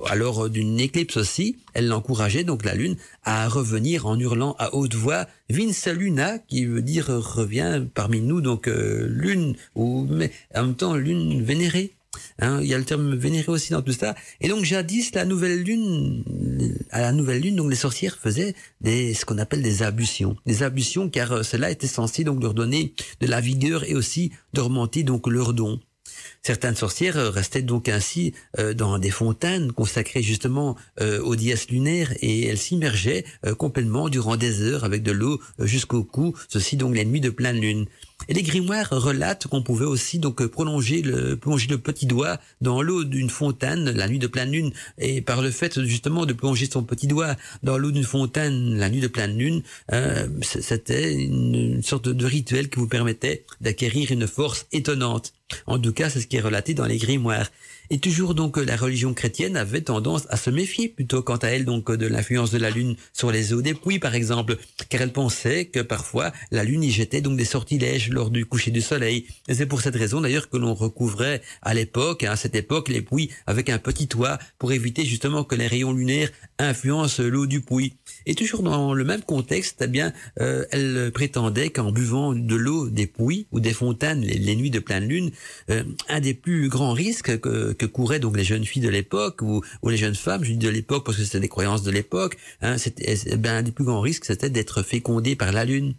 alors d'une éclipse aussi, elle l'encourageait donc la lune à revenir en hurlant à haute voix Vince Luna, qui veut dire revient parmi nous donc euh, lune ou mais en même temps lune vénérée. Hein, il y a le terme vénéré aussi dans tout ça. Et donc jadis, la nouvelle lune, à la nouvelle lune, donc les sorcières faisaient des, ce qu'on appelle des ablutions, des ablutions, car euh, cela était censé donc leur donner de la vigueur et aussi de remonter donc leur don. Certaines sorcières euh, restaient donc ainsi euh, dans des fontaines consacrées justement aux dièses lunaires et elles s'immergeaient complètement durant des heures avec de l'eau jusqu'au cou, ceci donc les nuits de pleine lune. Et les grimoires relatent qu'on pouvait aussi donc prolonger le, plonger le petit doigt dans l'eau d'une fontaine la nuit de pleine lune. Et par le fait justement de plonger son petit doigt dans l'eau d'une fontaine la nuit de pleine lune, euh, c'était une, sorte de rituel qui vous permettait d'acquérir une force étonnante. En tout cas, c'est ce qui est relaté dans les grimoires. Et toujours donc la religion chrétienne avait tendance à se méfier plutôt quant à elle donc de l'influence de la lune sur les eaux des puits par exemple, car elle pensait que parfois la lune y jetait donc des sortilèges lors du coucher du soleil. Et c'est pour cette raison d'ailleurs que l'on recouvrait à l'époque, à cette époque, les puits avec un petit toit pour éviter justement que les rayons lunaires influencent l'eau du puits. Et toujours dans le même contexte, eh bien, euh, elle prétendait qu'en buvant de l'eau des puits ou des fontaines les, nuits de pleine lune, euh, un des plus grands risques que, que couraient donc les jeunes filles de l'époque ou, les jeunes femmes, je dis de l'époque parce que c'était des croyances de l'époque, hein, c'était eh ben, un des plus grands risques, c'était d'être fécondé par la lune.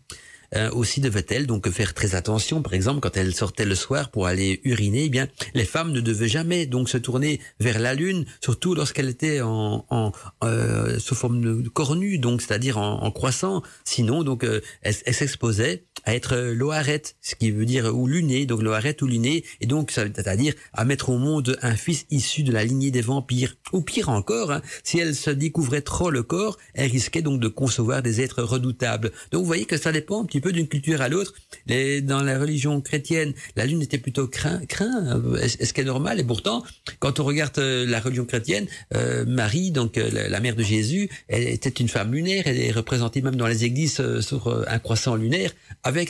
Euh, aussi devait-elle donc faire très attention. Par exemple, quand elle sortait le soir pour aller uriner, eh bien les femmes ne devaient jamais donc se tourner vers la lune, surtout lorsqu'elle était en, en euh, sous forme de cornue, donc c'est-à-dire en, en, croissant. Sinon, donc euh, elle, elle s'exposait à être loarette, ce qui veut dire ou luné, donc loarette ou luné, et donc c'est-à-dire à mettre au monde un fils issu de la lignée des vampires. Ou pire encore, hein, si elle se découvrait trop le corps, elle risquait donc de concevoir des êtres redoutables. Donc vous voyez que ça dépend un petit peu d'une culture à l'autre. Dans la religion chrétienne, la lune était plutôt craint, craint. Est-ce qu'elle est normal Et pourtant, quand on regarde euh, la religion chrétienne, euh, Marie, donc euh, la, mère de Jésus, elle était une femme lunaire. Elle est représentée même dans les églises euh, sur un croissant lunaire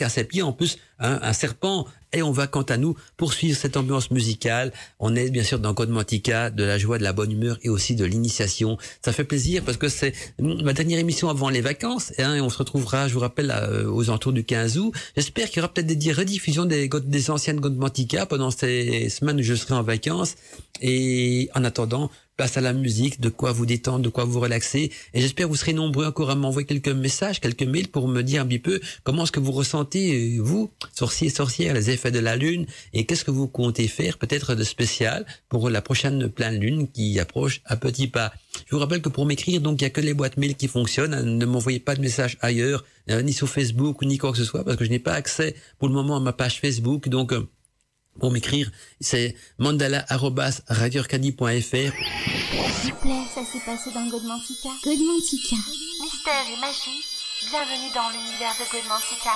à ses pieds en plus un, un serpent. Et on va quant à nous poursuivre cette ambiance musicale. On est bien sûr dans Code de la joie, de la bonne humeur et aussi de l'initiation. Ça fait plaisir parce que c'est ma dernière émission avant les vacances hein, et on se retrouvera, je vous rappelle, euh, aux entours du 15 août. J'espère qu'il y aura peut-être des rediffusions des, anciennes Code pendant ces semaines où je serai en vacances. Et en attendant, à la musique, de quoi vous détendre, de quoi vous relaxer. Et j'espère que vous serez nombreux encore à m'envoyer quelques messages, quelques mails pour me dire un petit peu comment est-ce que vous ressentez, vous, sorciers sorcières, les effets de la lune et qu'est-ce que vous comptez faire peut-être de spécial pour la prochaine pleine lune qui approche à petits pas. Je vous rappelle que pour m'écrire, donc, il n'y a que les boîtes mail qui fonctionnent. Ne m'envoyez pas de messages ailleurs, euh, ni sur Facebook, ni quoi que ce soit, parce que je n'ai pas accès pour le moment à ma page Facebook. Donc, euh, pour m'écrire, c'est mandala.radioarcadie.fr. S'il vous plaît, ça s'est passé dans Godmantica. Godmantica. Mystère et magie, bienvenue dans l'univers de Godmantica.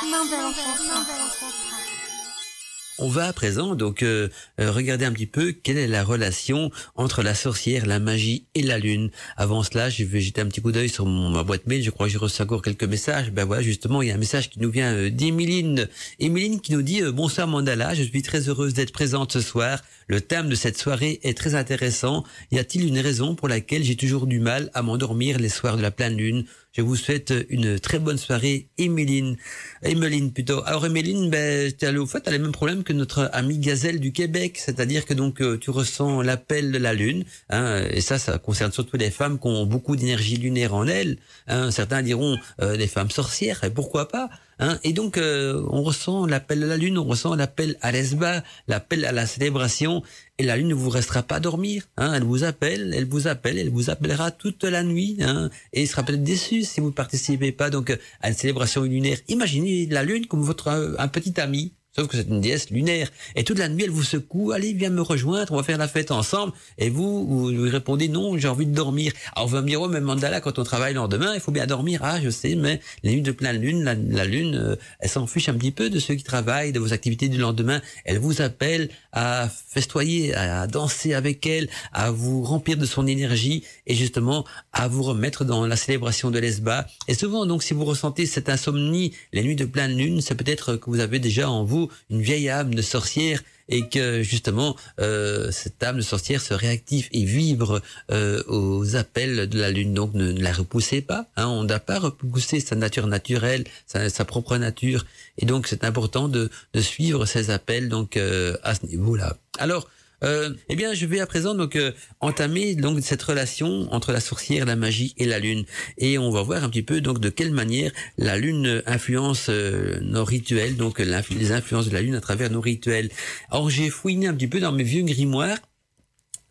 On va à présent donc euh, euh, regarder un petit peu quelle est la relation entre la sorcière, la magie et la lune. Avant cela, je vais jeter un petit coup d'œil sur ma boîte mail. Je crois que j'ai reçu encore quelques messages. Ben voilà, justement, il y a un message qui nous vient euh, d'Emeline. Emeline qui nous dit euh, bonsoir Mandala, je suis très heureuse d'être présente ce soir. Le thème de cette soirée est très intéressant. Y a-t-il une raison pour laquelle j'ai toujours du mal à m'endormir les soirs de la pleine lune? Je vous souhaite une très bonne soirée, Emeline. Emeline plutôt. Alors Emeline, ben, tu as au fait, as le même problème que notre amie Gazelle du Québec, c'est-à-dire que donc euh, tu ressens l'appel de la lune, hein, et ça, ça concerne surtout les femmes qui ont beaucoup d'énergie lunaire en elles. Hein. Certains diront euh, les femmes sorcières, et pourquoi pas Hein, et donc, euh, on ressent l'appel de la lune, on ressent l'appel à l'esba, l'appel à la célébration, et la lune ne vous restera pas dormir. Hein, elle vous appelle, elle vous appelle, elle vous appellera toute la nuit, hein, et il sera peut-être déçu si vous ne participez pas donc à une célébration lunaire. Imaginez la lune comme votre un petit ami. Sauf que c'est une déesse lunaire. Et toute la nuit, elle vous secoue. Allez, viens me rejoindre. On va faire la fête ensemble. Et vous, vous lui répondez non, j'ai envie de dormir. Alors, vous me dire, oh, même Mandala, quand on travaille le lendemain, il faut bien dormir. Ah, je sais, mais les nuits de pleine lune, la, la lune, euh, elle s'en fiche un petit peu de ceux qui travaillent, de vos activités du lendemain. Elle vous appelle à festoyer, à danser avec elle, à vous remplir de son énergie et justement à vous remettre dans la célébration de l'Esba. Et souvent, donc, si vous ressentez cette insomnie, les nuits de pleine lune, c'est peut-être que vous avez déjà en vous une vieille âme de sorcière et que justement euh, cette âme de sorcière se réactive et vibre euh, aux appels de la lune. Donc ne, la repoussez pas. Hein, on doit pas repousser sa nature naturelle, sa, sa propre nature. Et donc c'est important de, de, suivre ces appels donc euh, à ce niveau-là. Alors euh, eh bien, je vais à présent donc euh, entamer donc cette relation entre la sorcière, la magie et la lune, et on va voir un petit peu donc de quelle manière la lune influence euh, nos rituels, donc les influences de la lune à travers nos rituels. Alors j'ai fouiné un petit peu dans mes vieux grimoires,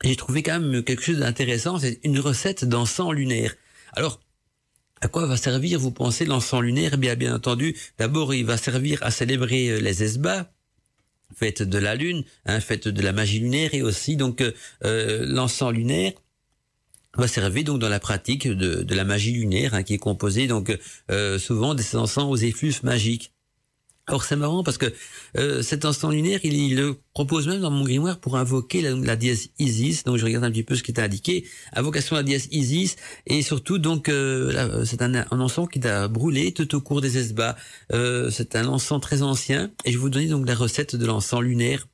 j'ai trouvé quand même quelque chose d'intéressant, c'est une recette d'encens lunaire. Alors à quoi va servir, vous pensez, l'encens lunaire? Eh bien, bien entendu, d'abord, il va servir à célébrer les esbats, fête de la lune, hein, fête de la magie lunaire et aussi donc euh, l'encens lunaire va servir donc dans la pratique de, de la magie lunaire hein, qui est composée donc euh, souvent des encens aux effluves magiques. Alors c'est marrant parce que euh, cet instant lunaire, il, le propose même dans mon grimoire pour invoquer la, la, dièse Isis. Donc je regarde un petit peu ce qui est indiqué. Invocation à la dièse Isis et surtout donc euh, c'est un, un, encens qui a brûlé tout au cours des esbats. Euh, c'est un encens très ancien et je vais vous donner donc la recette de l'encens lunaire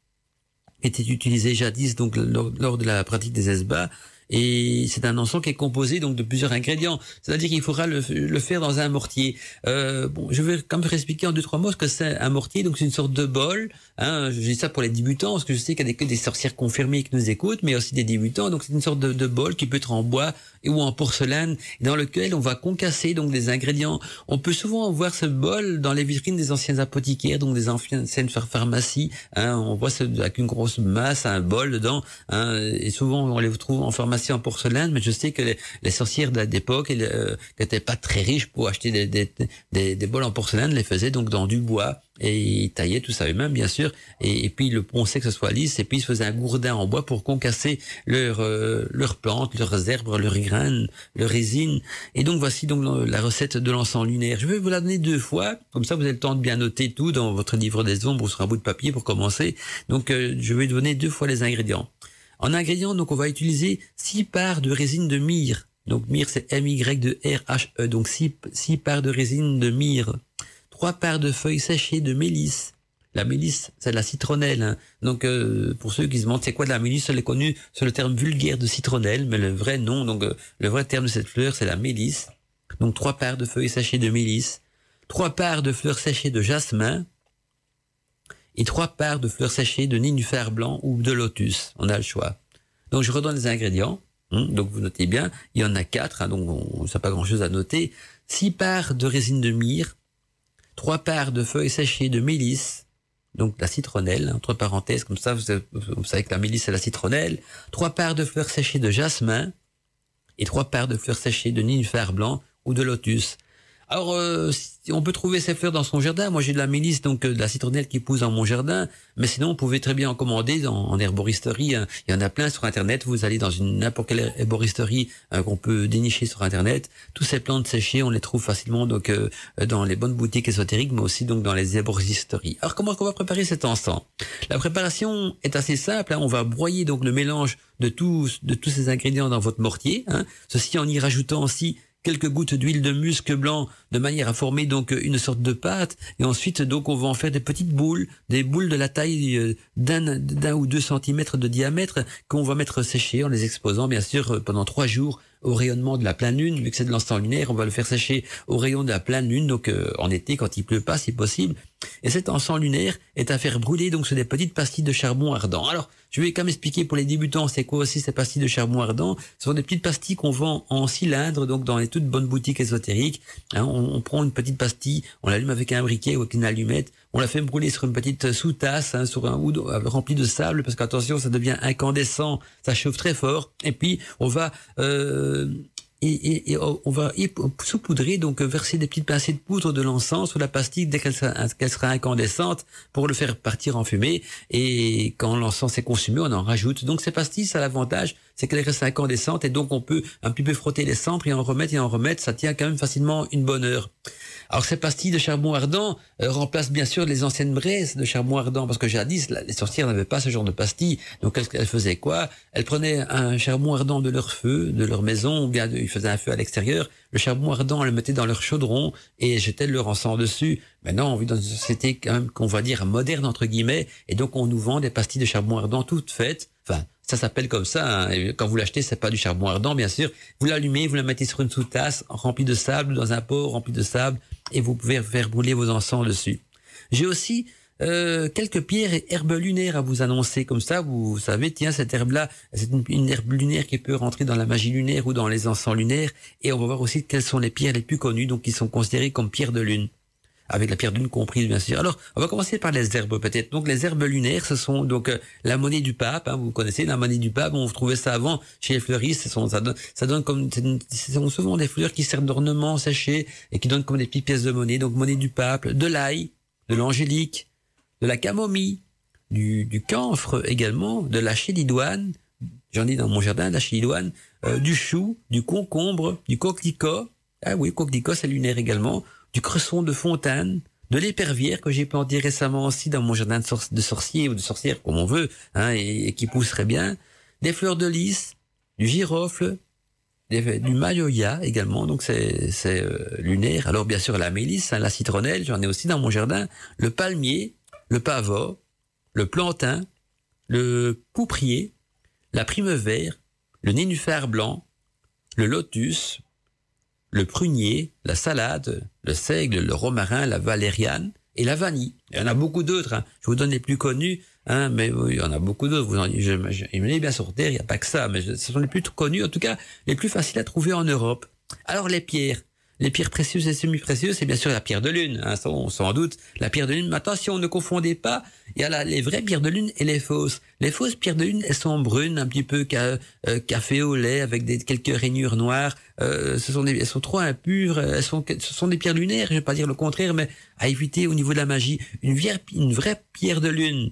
qui était utilisé jadis donc lors, lors de la pratique des esbats et c'est un encens qui est composé donc de plusieurs ingrédients. C'est-à-dire qu'il faudra le, le, faire dans un mortier. Euh, bon, je vais quand même expliquer en deux trois mots ce que c'est un mortier. Donc c'est une sorte de bol. Hein, je dis ça pour les débutants parce que je sais qu'il y a des, des sorcières confirmées qui nous écoutent, mais aussi des débutants. Donc c'est une sorte de, bol qui peut être en bois ou en porcelaine, dans lequel on va concasser donc des ingrédients. On peut souvent voir ce bol dans les vitrines des anciens apothicaires, donc des anciennes pharmacies. Hein, on voit ça avec une grosse masse, un bol dedans. Hein, et souvent on les trouve en pharmacie en porcelaine, mais je sais que les, les sorcières d'époque, euh, qui n'étaient pas très riches pour acheter des, bols en porcelaine, les faisaient donc dans du bois et ils taillaient tout ça eux-mêmes, bien sûr, et, et, puis le ponçaient que ce soit lisse, et puis ils faisaient un gourdin en bois pour concasser leurs euh, leurs plantes, leurs herbes, leurs graines, leurs résines. Et donc voici donc la recette de l'encens lunaire. Je vais vous la donner deux fois, comme ça vous avez le temps de bien noter tout dans votre livre des ombres ou sur un bout de papier pour commencer. Donc euh, je vais donner deux fois les ingrédients. En ingrédients, donc, on va utiliser 6 parts de résine de myrrhe. Donc, myrrhe, c'est M-Y-R-H-E. Donc, 6, parts de résine de myrrhe. 3 parts de feuilles séchées de mélisse. La mélisse, c'est de la citronnelle. Hein. Donc, euh, pour ceux qui se demandent c'est quoi de la mélisse, elle est connue sur le terme vulgaire de citronnelle, mais le vrai nom, donc euh, le vrai terme de cette fleur, c'est la mélisse. Donc, 3 parts de feuilles séchées de mélisse. 3 parts de fleurs séchées de jasmin et trois parts de fleurs séchées de nénuphar blanc ou de lotus. On a le choix. Donc je redonne les ingrédients. Hein, donc vous notez bien, il y en a quatre, hein, donc on n'a pas grand-chose à noter. Six parts de résine de myrrhe, trois parts de feuilles séchées de mélisse, donc la citronnelle, entre parenthèses, comme ça vous, savez que la mélisse c'est la citronnelle, trois parts de fleurs séchées de jasmin et trois parts de fleurs séchées de nénuphar blanc ou de lotus. Alors, euh, on peut trouver ces fleurs dans son jardin. Moi, j'ai de la mélisse, donc euh, de la citronnelle qui pousse dans mon jardin. Mais sinon, on pouvait très bien en commander en herboristerie. Hein. Il y en a plein sur Internet. Vous allez dans une n'importe quelle herboristerie euh, qu'on peut dénicher sur Internet. Tous ces plantes séchées, on les trouve facilement donc euh, dans les bonnes boutiques ésotériques, mais aussi donc dans les herboristeries. Alors, comment on va préparer cet encens La préparation est assez simple. Hein. On va broyer donc le mélange de tous de tous ces ingrédients dans votre mortier. Hein. Ceci en y rajoutant aussi quelques gouttes d'huile de musc blanc de manière à former donc une sorte de pâte. Et ensuite donc on va en faire des petites boules des boules de la taille euh, d'un d'un ou deux centimètres de diamètre qu'on va mettre sécher en les exposant bien sûr pendant trois jours au rayonnement de la pleine lune vu que c'est de l'encens lunaire on va le faire sécher au rayon de la pleine lune donc euh, en été quand il pleut pas si possible et cet encens lunaire est à faire brûler donc sur des petites pastilles de charbon ardent alors je vais quand même expliquer pour les débutants c'est quoi aussi ces pastilles de charbon ardent. Ce sont des petites pastilles qu'on vend en cylindre, donc dans les toutes bonnes boutiques ésotériques. Hein, on, on, prend une petite pastille, on l'allume avec un briquet ou avec une allumette, on la fait brûler sur une petite sous-tasse, hein, sur un oud euh, rempli de sable, parce qu'attention, ça devient incandescent, ça chauffe très fort. Et puis on va euh, et, on va saupoudrer, donc verser des petites pincées de poudre de l'encens sur la pastille dès qu'elle sera, sera incandescente pour le faire partir en fumée. Et quand l'encens est consumé, on en rajoute. Donc ces pastilles, ça a l'avantage, c'est qu'elle reste incandescente et donc on peut un petit peu frotter les cendres et en remettre et en remettre. Ça tient quand même facilement une bonne heure. Alors ces pastilles de charbon ardent euh, remplacent bien sûr les anciennes braises de charbon ardent parce que jadis les sorcières n'avaient pas ce genre de pastilles. Donc elles, faisaient quoi? Elles prenaient un charbon ardent de leur feu, de leur maison, ou bien ils faisaient un feu à l'extérieur. Le charbon ardent, elles le mettaient dans leur chaudron et jetaient leur encens dessus. Maintenant, on vit dans une société quand même qu'on va dire moderne entre guillemets, et donc on nous vend des pastilles de charbon ardent toutes faites. Enfin, ça s'appelle comme ça. Hein. Quand vous l'achetez, c'est pas du charbon ardent, bien sûr. Vous l'allumez, vous la mettez sur une sous-tasse remplie de sable, dans un pot rempli de sable, et vous pouvez faire brûler vos encens dessus. J'ai aussi euh, quelques pierres et herbes lunaires à vous annoncer comme ça. Vous, savez, tiens, cette herbe-là, c'est une, herbe lunaire qui peut rentrer dans la magie lunaire ou dans les encens lunaires. Et on va voir aussi quelles sont les pierres les plus connues, donc qui sont considérées comme pierres de lune avec la pierre d'une comprise bien sûr. Alors, on va commencer par les herbes peut-être. Donc les herbes lunaires, ce sont donc euh, la monnaie du pape. Hein, vous connaissez la monnaie du pape. On trouvait ça avant chez les fleuristes. ça, donne, ça donne comme ce sont souvent des fleurs qui servent d'ornement séché et qui donnent comme des petites pièces de monnaie. Donc monnaie du pape, de l'ail, de l'angélique, de la camomille, du, du camphre également, de la chélidoine. J'en ai dans mon jardin, la chélidoine, euh, du chou, du concombre, du coquelicot. Ah oui, coquelicot, c'est lunaire également du cresson de fontaine, de l'épervière que j'ai planté récemment aussi dans mon jardin de, sorcier ou de sorcière, comme on veut, hein, et, qui pousserait bien. Des fleurs de lys, du girofle, du mayoya également, donc c'est euh, lunaire. Alors bien sûr la mélisse, hein, la citronnelle, j'en ai aussi dans mon jardin. Le palmier, le pavot, le plantain, le pouprier, la primevère, le nénuphar blanc, le lotus, le prunier, la salade, le seigle, le romarin, la valériane et la vanille. Il y en a beaucoup d'autres. Hein. Je vous donne les plus connus, hein, mais oui, il y en a beaucoup d'autres. Vous en, je, je, il bien sur terre, il n'y a pas que ça, mais ce sont les plus connus, en tout cas les plus faciles à trouver en Europe. Alors les pierres, les pierres précieuses et semi-précieuses, c'est bien sûr la pierre de lune, hein, sans, sans, doute. La pierre de lune, mais attention, ne confondez pas, il y a les vraies pierres de lune et les fausses. Les fausses pierres de lune, elles sont brunes, un petit peu euh, café au lait, avec des, quelques rainures noires. Euh, ce sont des, elles sont trop impures, elles sont, ce sont des pierres lunaires, je vais pas dire le contraire, mais à éviter au niveau de la magie. Une, une vraie pierre de lune,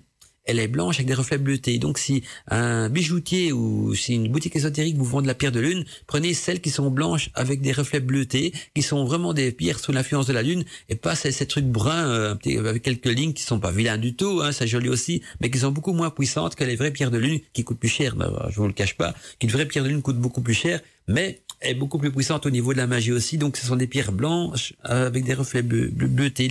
elle est blanche avec des reflets bleutés. Donc si un bijoutier ou si une boutique ésotérique vous vend de la pierre de lune, prenez celles qui sont blanches avec des reflets bleutés, qui sont vraiment des pierres sous l'influence de la lune, et pas ces, trucs bruns euh, avec quelques lignes qui sont pas vilains du tout, hein, c'est joli aussi, mais qui sont beaucoup moins puissantes que les vraies pierres de lune qui coûtent plus cher. Ben, je vous le cache pas, qu'une vraie pierre de lune coûte beaucoup plus cher, mais est beaucoup plus puissante au niveau de la magie aussi. Donc, ce sont des pierres blanches euh, avec des reflets bleu, bleutés,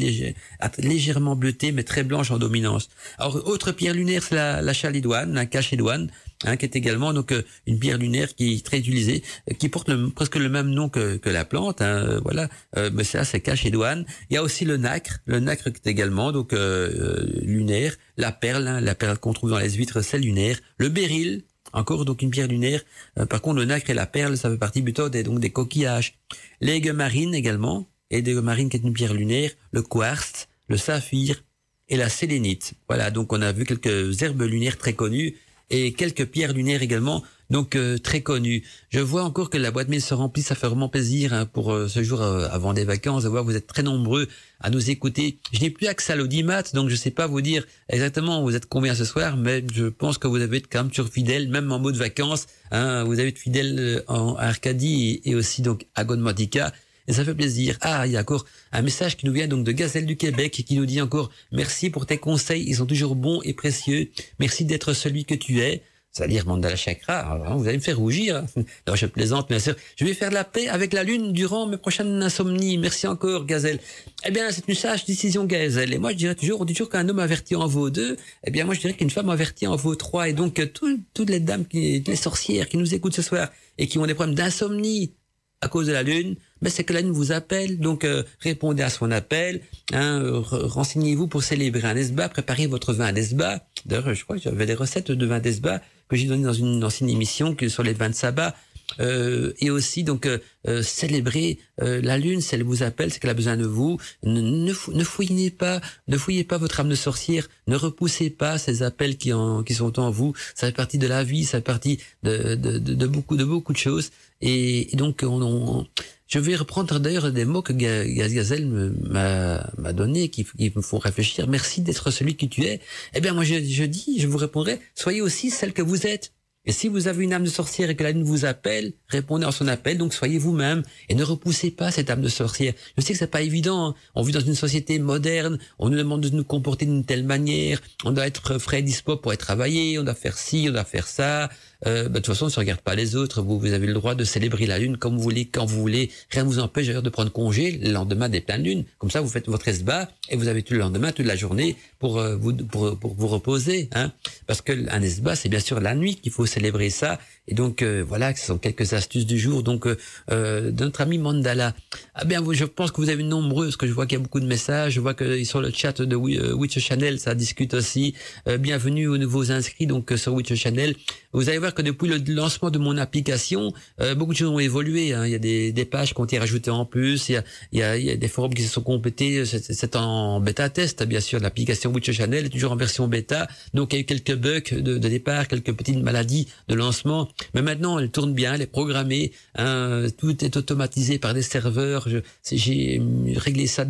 légèrement bleutées, mais très blanches en dominance. Alors, autre pierre lunaire, c'est la, la chalidoine, la cachédoine, hein, qui est également donc euh, une pierre lunaire qui est très utilisée, euh, qui porte presque le même nom que, que la plante. Hein, voilà, mais ça, c'est cachédoine. Il y a aussi le nacre, le nacre qui est également donc lunaire. La perle, hein, la perle qu'on trouve dans les huîtres, c'est lunaire. Le béryl, encore donc une pierre lunaire. Euh, par contre, le nacre et la perle, ça fait partie plutôt des, donc des coquillages. L'aigle marine également, et l'aigle marine qui est une pierre lunaire, le quartz, le saphir et la sélénite. Voilà, donc on a vu quelques herbes lunaires très connues et quelques pierres lunaires également donc euh, très connu. Je vois encore que la boîte mail se remplit, ça fait vraiment plaisir hein, pour euh, ce jour euh, avant des vacances, de voir vous êtes très nombreux à nous écouter. Je n'ai plus accès à l'audimat, donc je ne sais pas vous dire exactement vous êtes combien ce soir, mais je pense que vous avez être quand même toujours fidèle, même en mode vacances. Hein, vous avez été fidèle en Arcadie et, aussi donc à Godmatica. Et ça fait plaisir. Ah, il y a encore un message qui nous vient donc de Gazelle du Québec qui nous dit encore merci pour tes conseils, ils sont toujours bons et précieux. Merci d'être celui que tu es c'est-à-dire Mandala Chakra, vous allez me faire rougir. (laughs) Non, je plaisante, bien sûr. Je vais faire la paix avec la lune durant mes prochaines insomnies. Merci encore, Gazelle. Eh bien, c'est une sage décision, Gazelle. Et moi, je dirais toujours, on dit qu'un homme averti en vaut deux. Eh bien, moi, je dirais qu'une femme avertie en vaut trois. Et donc, toutes les dames, qui, les sorcières qui nous écoutent ce soir et qui ont des problèmes d'insomnie à cause de la lune, mais c'est que la lune vous appelle, donc euh, répondez à son appel, hein, renseignez-vous pour célébrer un esba, préparez votre vin d'esba. D'ailleurs, je crois que j'avais des recettes de vin d'esba que j'ai donné dans une ancienne émission que sur les vins de sabbat. Euh, et aussi donc euh, euh célébrer euh, la lune, si elle vous appelle, c'est qu'elle a besoin de vous. Ne, ne, fouinez pas, ne fouillez pas votre âme de sorcière, ne repoussez pas ces appels qui, en, qui sont en vous. Ça fait partie de la vie, ça fait partie de, de, de, de beaucoup de beaucoup de choses. Et, donc on, on, je vais reprendre d'ailleurs des mots que Gazelle m'a donné, qui, me font réfléchir. Merci d'être celui que tu es. Eh bien, moi, je, je dis, je vous répondrai, soyez aussi celle que vous êtes. Et si vous avez une âme de sorcière et que la lune vous appelle, répondez à son appel, donc soyez vous-même et ne repoussez pas cette âme de sorcière. Je sais que c'est pas évident. Hein. On vit dans une société moderne, on nous demande de nous comporter d'une telle manière, on doit être frais et dispo pour être travaillé, on doit faire ci, on doit faire ça, euh, bah, de toute façon, on regarde pas les autres, vous, vous avez le droit de célébrer la lune comme vous voulez, quand vous voulez. Rien ne vous empêche d'ailleurs de prendre congé le lendemain des pleines lunes. Comme ça, vous faites votre esba et vous avez tout le lendemain, toute la journée pour euh, vous pour, pour, vous reposer. Hein. Parce que un esba, c'est bien sûr la nuit qu'il faut célébrer ça. Et donc euh, voilà, ce sont quelques astuces du jour. Donc euh, euh de notre ami Mandala. Ah bien, je pense que vous avez nombreux, parce que je vois qu'il y a beaucoup de messages. Je vois que sur le chat de Witch Channel, ça discute aussi. bienvenue aux nouveaux inscrits donc sur Witch Channel. Vous allez voir que depuis le lancement de mon application, euh, beaucoup de choses ont évolué. Hein. Il y a des, des, pages qui ont été rajoutées en plus. Il y a, il y a, il y a des forums qui se sont complétés. C'est en bêta test, bien sûr. L'application Witch Channel est toujours en version bêta. Donc il y a eu quelques bugs de, de, départ, quelques petites maladies de lancement. Mais maintenant, elle tourne bien, elle est programmée. Hein. Tout est automatisé par des serveurs. J'ai réglé ça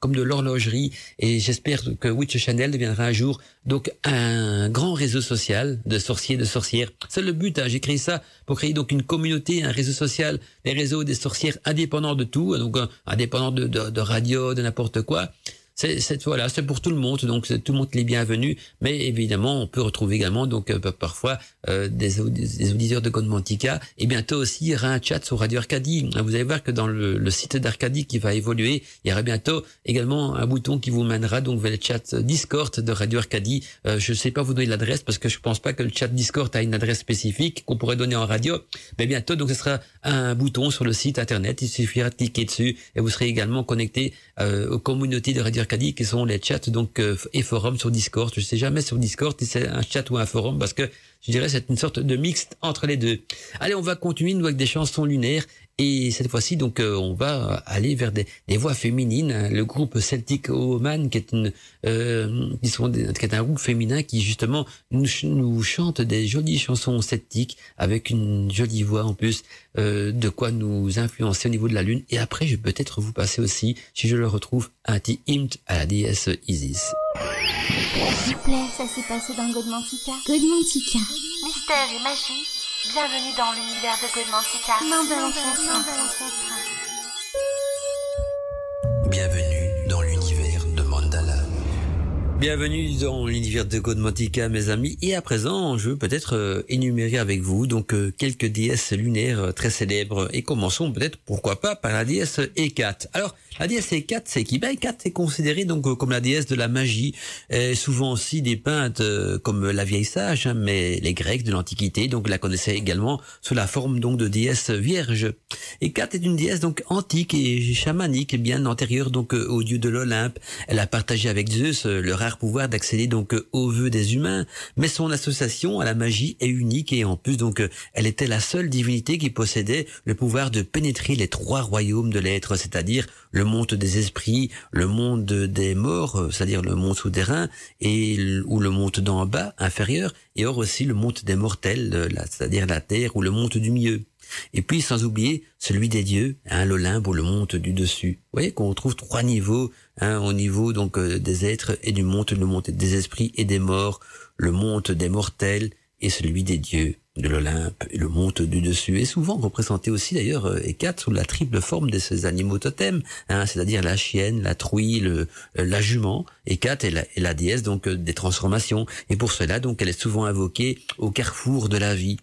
comme de l'horlogerie. Et j'espère que Witch Channel deviendra un jour donc un grand réseau social de sorciers, de sorcières. Le but. Hein. J'ai créé ça pour créer donc une communauté, un réseau social, des réseaux des sorcières indépendants de tout, donc indépendants de, de, de radio, de n'importe quoi. C'est voilà, c'est pour tout le monde, donc tout le monde les bienvenus. Mais évidemment, on peut retrouver également donc euh, parfois euh, des, auditeurs de Godmantica. Et bientôt aussi, il y aura un chat sur Radio Arcadie. Vous allez voir que dans le, site d'Arcadie qui va évoluer, il y aura bientôt également un bouton qui vous mènera donc vers le chat Discord de Radio Arcadie. Euh, je ne sais pas vous donner l'adresse parce que je pense pas que le chat Discord a une adresse spécifique qu'on pourrait donner en radio. Mais bientôt, donc ce sera un bouton sur le site internet. Il suffira de cliquer dessus et vous serez également connecté aux communautés de Radio Arcadie qui sont les chats donc et forums sur Discord. Je sais jamais sur Discord si c'est un chat ou un forum parce que je dirais c'est une sorte de mixte entre les deux. Allez, on va continuer avec des chansons lunaires et cette fois-ci donc euh, on va aller vers des, des, voix féminines. Le groupe Celtic Oman qui est une euh, qui, sont qui est un groupe féminin qui justement nous, nous chante des jolies chansons celtiques avec une jolie voix en plus euh, de quoi nous influencer au niveau de la lune. Et après je vais peut-être vous passer aussi si je le retrouve un petit hymne à la déesse Isis. S'il vous plaît, ça s'est passé dans Godmantica. Godmantica. Mystère et magie, bienvenue dans l'univers de. Main Bienvenue dans l'univers de Godmantica, mes amis. Et à présent, je veux peut-être euh, énumérer avec vous donc euh, quelques déesses lunaires euh, très célèbres. Et commençons peut-être, pourquoi pas, par la déesse Hécate. Alors, la déesse Hécate, c'est qui? Ben, Hécate est considérée donc comme la déesse de la magie, est souvent aussi dépeinte comme la vieille sage, hein, mais les Grecs de l'Antiquité donc la connaissaient également sous la forme donc de déesse vierge. Hécate est une déesse donc antique et chamanique, bien antérieure donc au dieu de l'Olympe. Elle a partagé avec Zeus le pouvoir d'accéder donc euh, aux vœux des humains, mais son association à la magie est unique et en plus donc euh, elle était la seule divinité qui possédait le pouvoir de pénétrer les trois royaumes de l'être, c'est-à-dire le monde des esprits, le monde des morts, euh, c'est-à-dire le monde souterrain et ou le monde d'en bas inférieur, et or aussi le monde des mortels, c'est-à-dire la terre ou le monde du milieu. Et puis, sans oublier celui des dieux, hein, l'Olympe ou le monde du dessus. Vous voyez qu'on retrouve trois niveaux, hein, au niveau donc euh, des êtres et du monde, le monde des esprits et des morts, le monde des mortels et celui des dieux de l'Olympe et le monde du dessus. Et souvent représenté aussi d'ailleurs euh, Hécate sous la triple forme de ces animaux totems, hein, c'est-à-dire la chienne, la truie, le, euh, la jument. Hécate est la, est la déesse donc des transformations. Et pour cela donc elle est souvent invoquée au carrefour de la vie.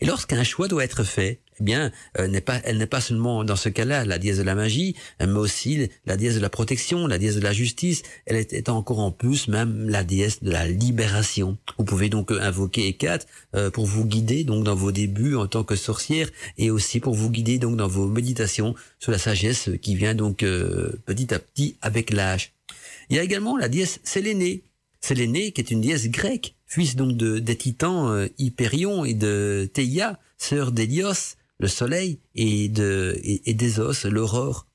Et lorsqu'un choix doit être fait, eh bien, euh, elle n'est pas seulement dans ce cas-là la dièse de la magie, mais aussi la dièse de la protection, la dièse de la justice. Elle est, encore en plus même la dièse de la libération. Vous pouvez donc invoquer Hécate euh, pour vous guider donc dans vos débuts en tant que sorcière et aussi pour vous guider donc dans vos méditations sur la sagesse qui vient donc euh, petit à petit avec l'âge. Il y a également la dièse Sélénée. Sélénée qui est une dièse grecque fils donc de, des titans euh, Hyperion et de Théia, sœur d'Hélios, le soleil, et de et, d'Ésos, l'aurore.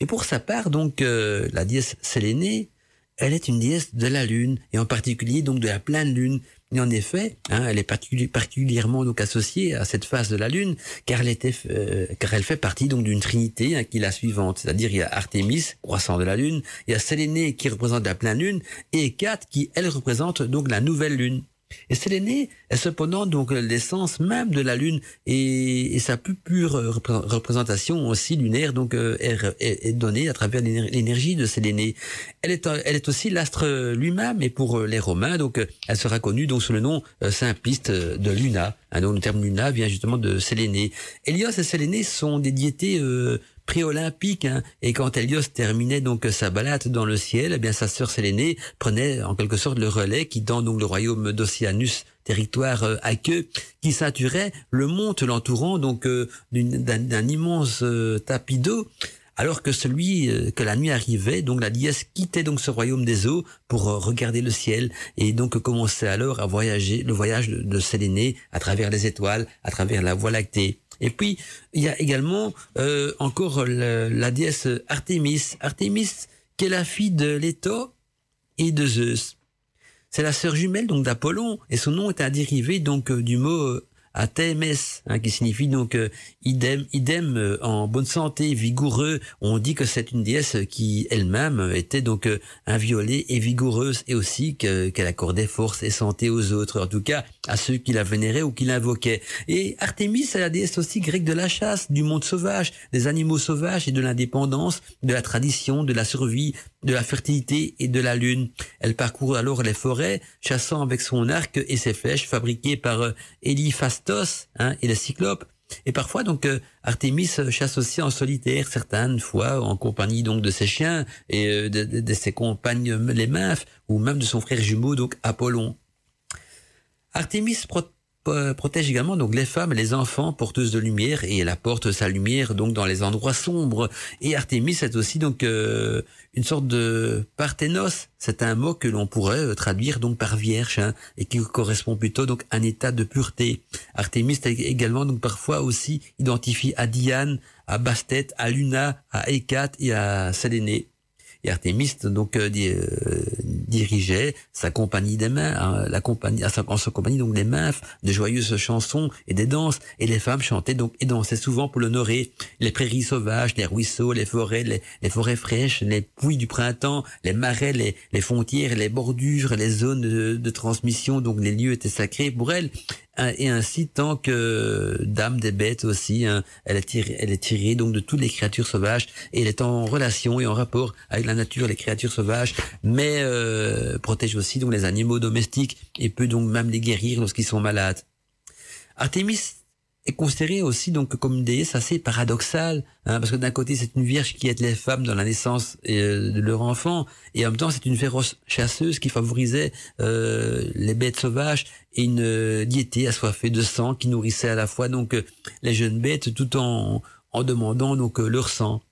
Et pour sa part, donc, euh, la déesse Sélénée, elle est une déesse de la lune, et en particulier donc de la pleine lune, et en effet, hein, elle est particulièrement donc associée à cette phase de la Lune, car elle était, euh, car elle fait partie donc d'une trinité hein, qui est la suivante, c'est-à-dire il y a Artémis, croissant de la Lune, il y a Sélénée qui représente la pleine Lune, et Hécate qui elle représente donc la nouvelle Lune. Et Sélénée est cependant donc l'essence même de la Lune et, sa plus pure représentation aussi lunaire donc euh, est, donnée à travers l'énergie de Sélénée. Elle est, elle est aussi l'astre lui-même et pour les Romains donc elle sera connue donc sous le nom euh, simpliste de Luna. Hein, donc le terme Luna vient justement de Sélénée. Hélios et Sélénée sont des diétés euh, pré-olympique. Hein. Et quand Hélios terminait donc sa balade dans le ciel, eh bien sa sœur Sélénée prenait en quelque sorte le relais, quittant donc le royaume d'Oceanus, territoire euh, aqueux, qui saturait le monde l'entourant donc euh, d'un immense euh, tapis d'eau. Alors que celui que la nuit arrivait, donc la déesse quittait donc ce royaume des eaux pour regarder le ciel et donc commençait alors à voyager le voyage de Sélénée à travers les étoiles, à travers la Voie lactée. Et puis, il y a également euh, encore la déesse Artémis. Artémis, qui est la fille de Leto et de Zeus. C'est la sœur jumelle donc d'Apollon, et son nom est un dérivé donc euh, du mot Atemes, hein, qui signifie donc euh, idem, idem euh, en bonne santé, vigoureux. On dit que c'est une déesse qui elle-même était donc euh, inviolée et vigoureuse et aussi qu'elle accordait force et santé aux autres, en tout cas à ceux qui la vénéraient ou qui l'invoquaient. Et Artémis, c'est la déesse aussi grecque de la chasse, du monde sauvage, des animaux sauvages et de l'indépendance, de la tradition, de la survie, de la fertilité et de la lune. Elle parcourt alors les forêts, chassant avec son arc et ses flèches fabriquées par euh, Hein, et les cyclopes. Et parfois donc euh, Artémis chasse aussi en solitaire, certaines fois en compagnie donc de ses chiens et euh, de, ses compagnes les nymphes ou même de son frère jumeau donc Apollon. Artémis protège également donc les femmes et les enfants porteuses de lumière et elle apporte sa lumière donc dans les endroits sombres. Et Artémis est aussi donc euh, une sorte de parthénos. C'est un mot que l'on pourrait euh, traduire donc par vierge hein, et qui correspond plutôt donc à un état de pureté. Artémis est également donc parfois aussi identifié à Diane à Bastet à Luna à Hécate et à Sélénée. Et Artémis donc euh, euh, dirigeait sa compagnie des mains, hein, la compagnie, en sa compagnie donc des mains, de joyeuses chansons et des danses, et les femmes chantaient donc et dansaient souvent pour l'honorer. Les prairies sauvages, les ruisseaux, les forêts, les, forêts fraîches, les puits du printemps, les marais, les, les frontières, les bordures, les zones de, transmission, donc les lieux étaient sacrés pour elle et ainsi tant que dame des bêtes aussi. Hein, elle est tirée, elle est tirée donc de toutes les créatures sauvages et elle est en relation et en rapport avec la nature, les créatures sauvages, mais euh, protège aussi donc les animaux domestiques et peut donc même les guérir lorsqu'ils sont malades. Artemis est considérée aussi donc comme une déesse assez paradoxale, hein, parce que d'un côté c'est une vierge qui aide les femmes dans la naissance euh, de leur enfant, et en même temps c'est une féroce chasseuse qui favorisait euh, les bêtes sauvages et une euh, diété assoiffée de sang qui nourrissait à la fois donc les jeunes bêtes tout en, en demandant donc leur sang.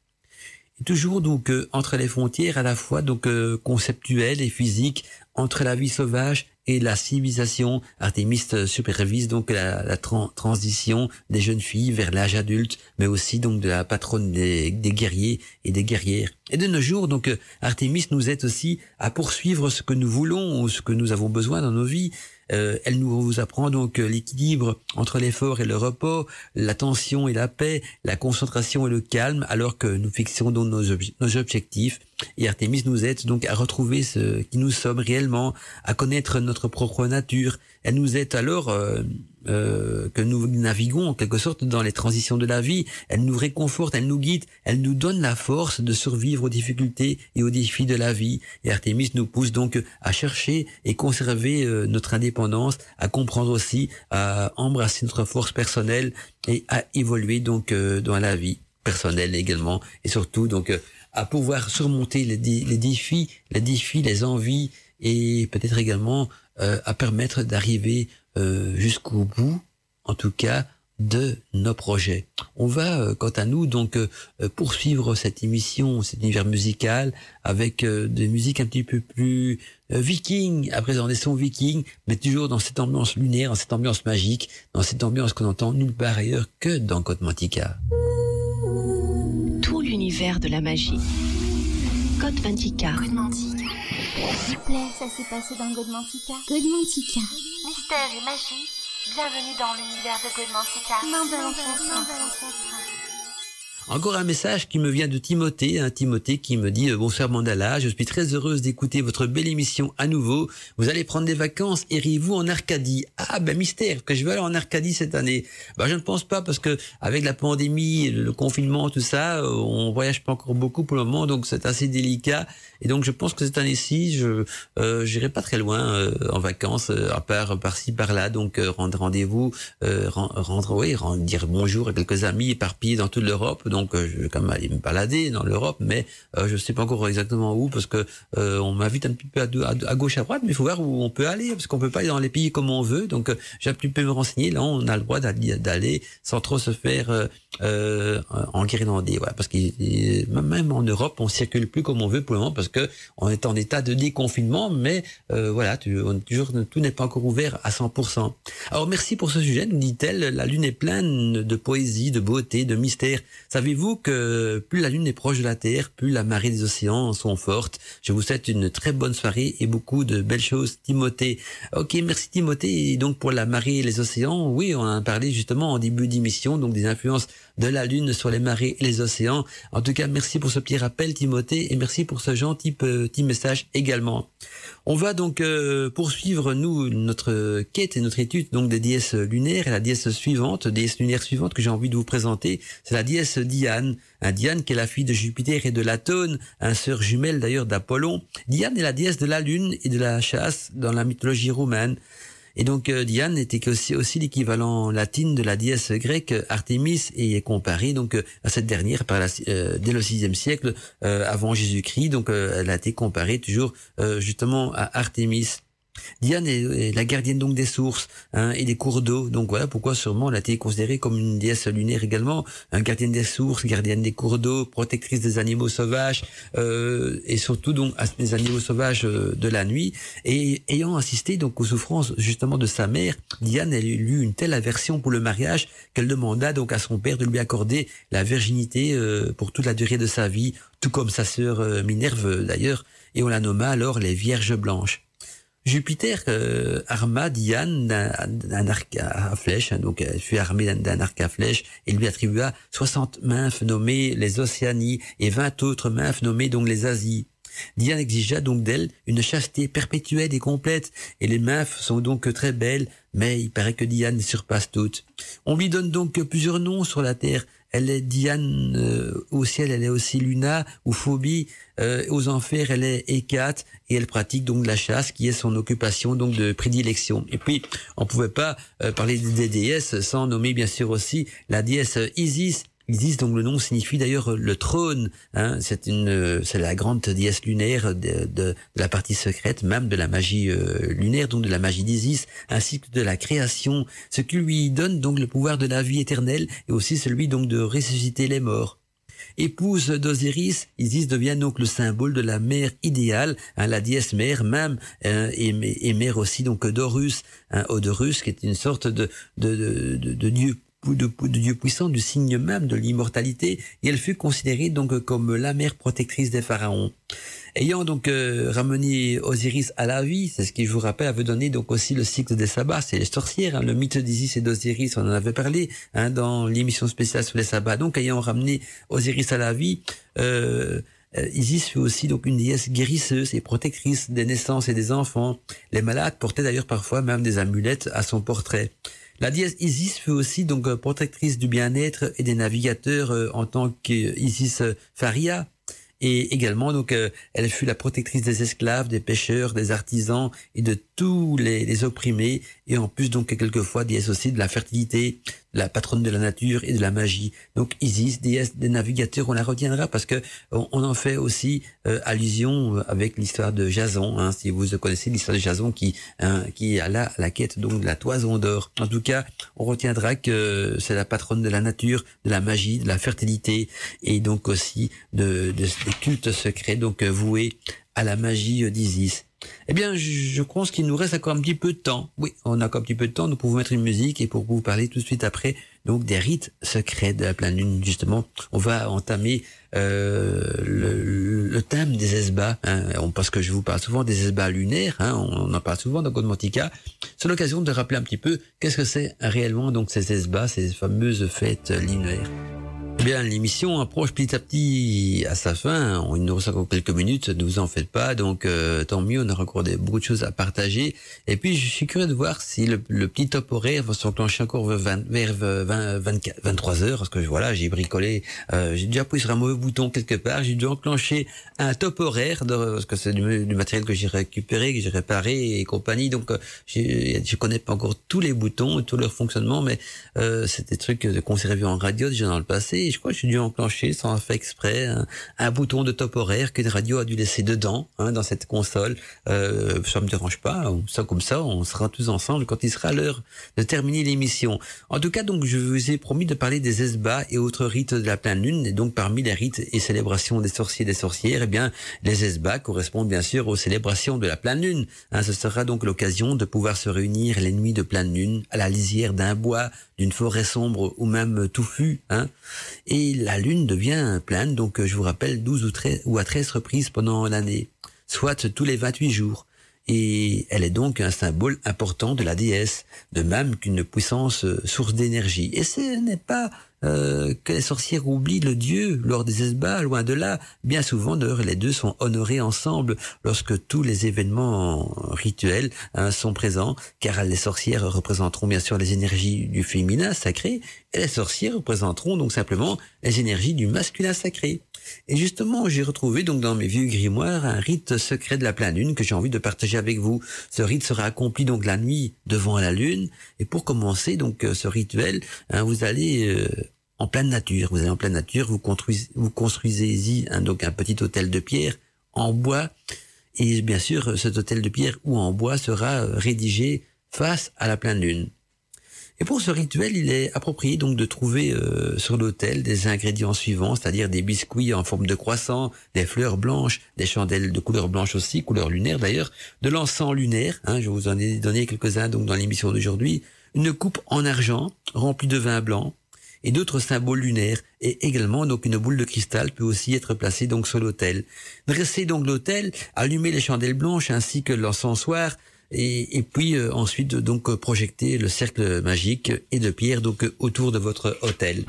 Toujours donc entre les frontières à la fois donc conceptuelles et physiques entre la vie sauvage et la civilisation. Artemis supervise donc la, transition des jeunes filles vers l'âge adulte, mais aussi donc de la patronne des, des, guerriers et des guerrières. Et de nos jours, donc Artemis nous aide aussi à poursuivre ce que nous voulons ou ce que nous avons besoin dans nos vies. Euh, elle nous apprend donc euh, l'équilibre entre l'effort et le repos, l'attention et la paix, la concentration et le calme, alors que nous fixons donc nos objectifs. Et Artemis nous aide donc à retrouver ce qui nous sommes réellement, à connaître notre propre nature. Elle nous aide alors euh, euh, que nous naviguons en quelque sorte dans les transitions de la vie. Elle nous réconforte, elle nous guide, elle nous donne la force de survivre aux difficultés et aux défis de la vie. Et Artemis nous pousse donc à chercher et conserver euh, notre indépendance, à comprendre aussi, à embrasser notre force personnelle et à évoluer donc euh, dans la vie personnelle également et surtout donc à pouvoir surmonter les, les défis, les défis, les envies et peut-être également à permettre d'arriver euh, jusqu'au bout, en tout cas, de nos projets. On va, euh, quant à nous, donc euh, poursuivre cette émission, cet univers musical, avec des musiques un petit peu plus viking, à présent des sons vikings, mais toujours dans cette ambiance lunaire, dans cette ambiance magique, dans cette ambiance qu'on entend nulle part ailleurs que dans Code Mantica. L'univers de la magie. Code Mantica. Code Mantica. S'il vous plaît, ça s'est passé dans Godmantica. Godmantica. Mystère et magie, bienvenue dans l'univers de Godmantica. Main de l'ancêtre. Encore un message qui me vient de Timothée, hein, Timothée qui me dit euh, bonsoir Mandala, je suis très heureuse d'écouter votre belle émission à nouveau. Vous allez prendre des vacances, iriez-vous en Arcadie? Ah ben mystère, que je vais aller en Arcadie cette année. Ben je ne pense pas parce que avec la pandémie, le confinement, tout ça, euh, on voyage pas encore beaucoup pour le moment, donc c'est assez délicat. Et donc je pense que cette année-ci, je euh, pas très loin euh, en vacances, à part par-ci par-là. Donc rendre rendez-vous, rendre oui, rendre, dire bonjour à quelques amis éparpillés dans toute l'Europe euh, je vais quand même aller me balader dans l'Europe, mais euh, je sais pas encore exactement où parce que euh, on m'invite un petit peu à, gauche à droite, mais il faut voir où on peut aller parce qu'on peut pas aller dans les pays comme on veut. Donc j'ai un petit peu me renseigner. Là, on a le droit d'aller sans trop se faire euh, en guirlandais, ouais, parce que même en Europe, on circule plus comme on veut pour le moment parce que on est en état de déconfinement, mais voilà, tu, toujours tout n'est pas encore ouvert à 100%. Alors merci pour ce sujet, nous dit-elle. La lune est pleine de poésie, de beauté, de mystère. Savez-vous que plus la Lune est proche de la Terre, plus la marée des océans sont fortes. Je vous souhaite une très bonne soirée et beaucoup de belles choses, Timothée. Ok, merci Timothée. Et donc pour la marée et les océans, oui, on a parlé justement en début d'émission, donc des influences de la Lune sur les marées et les océans. En tout cas, merci pour ce petit rappel, Timothée, et merci pour ce gentil petit message également. On va donc euh, poursuivre nous notre quête et notre étude donc des déesses lunaires et la déesse suivante, déesse lunaire suivante que j'ai envie de vous présenter, c'est la déesse Diane. Un Diane qui est la fille de Jupiter et de Latone, un sœur jumelle d'ailleurs d'Apollon. Diane est la déesse de la lune et de la chasse dans la mythologie romaine. Et donc euh, Diane était aussi, aussi l'équivalent latine de la déesse grecque Artémis et est comparée donc euh, à cette dernière par la, euh, dès le sixième siècle avant Jésus-Christ. Donc elle a été comparée toujours justement à Artémis. Diane est, la gardienne donc des sources hein, et des cours d'eau. Donc voilà pourquoi sûrement elle a été considérée comme une déesse lunaire également, un gardienne des sources, gardienne des cours d'eau, protectrice des animaux sauvages euh, et surtout donc des animaux sauvages euh, de la nuit. Et ayant assisté donc aux souffrances justement de sa mère, Diane elle eut une telle aversion pour le mariage qu'elle demanda donc à son père de lui accorder la virginité euh, pour toute la durée de sa vie, tout comme sa sœur Minerve d'ailleurs, et on la nomma alors les Vierges blanches. Jupiter euh, arma Diane d'un arc à flèche, hein, donc elle fut armée d'un arc à flèche et lui attribua 60 nymphes nommées les Océanies et 20 autres nymphes nommées donc les Asies. Diane exigea donc d'elle une chasteté perpétuelle et complète, et les nymphes sont donc très belles, mais il paraît que Diane surpasse toutes. On lui donne donc plusieurs noms sur la terre, elle est Diane euh, au ciel, elle est aussi Luna ou Phobie. Euh, aux enfers, elle est Hécate et elle pratique donc la chasse qui est son occupation donc de prédilection. Et puis, on pouvait pas euh, parler des déesses sans nommer bien sûr aussi la déesse Isis Isis, donc le nom signifie d'ailleurs le trône. Hein, c'est une, c'est la grande déesse lunaire de, de, la partie secrète, même de la magie euh, lunaire, donc de la magie d'Isis, ainsi que de la création, ce qui lui donne donc le pouvoir de la vie éternelle et aussi celui donc de ressusciter les morts. Épouse d'Osiris, Isis devient donc le symbole de la mère idéale, hein, la déesse mère même, hein, et, mère aussi donc d'Horus, hein, Odorus, qui est une sorte de, de, de, de dieu de, de, Dieu puissant, du signe même de l'immortalité, et elle fut considérée donc comme la mère protectrice des pharaons. Ayant donc euh, ramené Osiris à la vie, c'est ce qui, je vous rappelle, avait donné donc aussi le cycle des sabbats, c'est les sorcières, hein, le mythe d'Isis et d'Osiris, on en avait parlé hein, dans l'émission spéciale sur les sabbats. Donc, ayant ramené Osiris à la vie, euh, euh, Isis fut aussi donc une déesse guérisseuse et protectrice des naissances et des enfants. Les malades portaient d'ailleurs parfois même des amulettes à son portrait. La déesse Isis fut aussi donc protectrice du bien-être et des navigateurs euh, en tant qu'Isis Faria. Et également, donc, euh, elle fut la protectrice des esclaves, des pêcheurs, des artisans et de tous les, opprimés. Et en plus, donc, quelquefois, déesse aussi de la fertilité, la patronne de la nature et de la magie. Donc Isis, déesse des navigateurs, on la retiendra parce que on, en fait aussi euh, allusion euh, avec l'histoire de Jason. Hein, si vous connaissez l'histoire de Jason qui hein, qui la quête donc de la toison d'or. En tout cas, on retiendra que c'est la patronne de la nature, de la magie, de la fertilité et donc aussi de, de des cultes secrets donc voués à la magie d'Isis. Eh bien, je pense qu'il nous reste encore un petit peu de temps. Oui, on a encore un petit peu de temps. Nous pouvons mettre une musique et pour vous parler tout de suite après, donc des rites secrets de la pleine lune. Justement, on va entamer euh, le, thème des esbats. Hein, parce que je vous parle souvent des esbats lunaires. Hein, on, en parle souvent dans Godmantica. C'est l'occasion de rappeler un petit peu qu'est-ce que c'est réellement donc ces esbats, ces fameuses fêtes lunaires. Bien, l'émission approche petit à petit à sa fin. Il nous reste encore quelques minutes, ne vous en faites pas. Donc, euh, tant mieux, on a encore beaucoup de choses à partager. Et puis, je suis curieux de voir si le, petit top horaire va s'enclencher encore vers, 20, 23 heures. Parce que voilà, j'ai bricolé, euh, j'ai déjà appuyé sur un mauvais bouton quelque part. J'ai dû enclencher un top horaire parce que c'est du, matériel que j'ai récupéré, que j'ai réparé et compagnie. Donc, euh, je connais pas encore tous les boutons et tout leur fonctionnement, mais euh, c'est des trucs qu'on s'est en radio déjà dans le passé je crois que j'ai dû enclencher sans faire exprès un, bouton de top horaire qu'une radio a dû laisser dedans hein, dans cette console. Euh, ça me dérange pas, ça comme ça, on sera tous ensemble quand il sera l'heure de terminer l'émission. En tout cas, donc je vous ai promis de parler des esbats et autres rites de la pleine lune. Et donc parmi les rites et célébrations des sorciers et des sorcières, eh bien les esbats correspondent bien sûr aux célébrations de la pleine lune. Hein, ce sera donc l'occasion de pouvoir se réunir les nuits de pleine lune à la lisière d'un bois, d'une forêt sombre ou même touffue. Hein, et la lune devient pleine, donc je vous rappelle 12 ou, 13, ou à 13 reprises pendant l'année, soit tous les 28 jours et elle est donc un symbole important de la déesse, de même qu'une puissance euh, source d'énergie. Et ce n'est pas euh, que les sorcières oublient le dieu lors des esbats, loin de là. Bien souvent, d'ailleurs, les deux sont honorés ensemble lorsque tous les événements rituels hein, sont présents, car les sorcières représenteront bien sûr les énergies du féminin sacré, et les sorcières représenteront donc simplement les énergies du masculin sacré. Et justement, j'ai retrouvé donc dans mes vieux grimoires un rite secret de la pleine lune que j'ai envie de partager avec vous. Ce rite sera accompli donc la nuit devant la lune. Et pour commencer donc euh, ce rituel, hein, vous allez euh, en pleine nature. Vous allez en pleine nature, vous construisez, construisez donc un petit hôtel de pierre en bois. Et bien sûr, cet hôtel de pierre ou en bois sera euh, rédigé face à la pleine lune. Et pour ce rituel, il est approprié donc de trouver euh, sur l'autel des ingrédients suivants, c'est-à-dire des biscuits en forme de croissant, des fleurs blanches, des chandelles de couleur blanche aussi, couleur lunaire d'ailleurs, de l'encens lunaire, hein, je vous en ai donné quelques-uns donc dans l'émission d'aujourd'hui, une coupe en argent remplie de vin blanc et d'autres symboles lunaires, et également donc une boule de cristal peut aussi être placée donc sur l'autel. Dressez donc l'autel, allumez les chandelles blanches ainsi que l'encensoir, et, puis euh, ensuite donc projeter le cercle magique et de pierre donc autour de votre hôtel.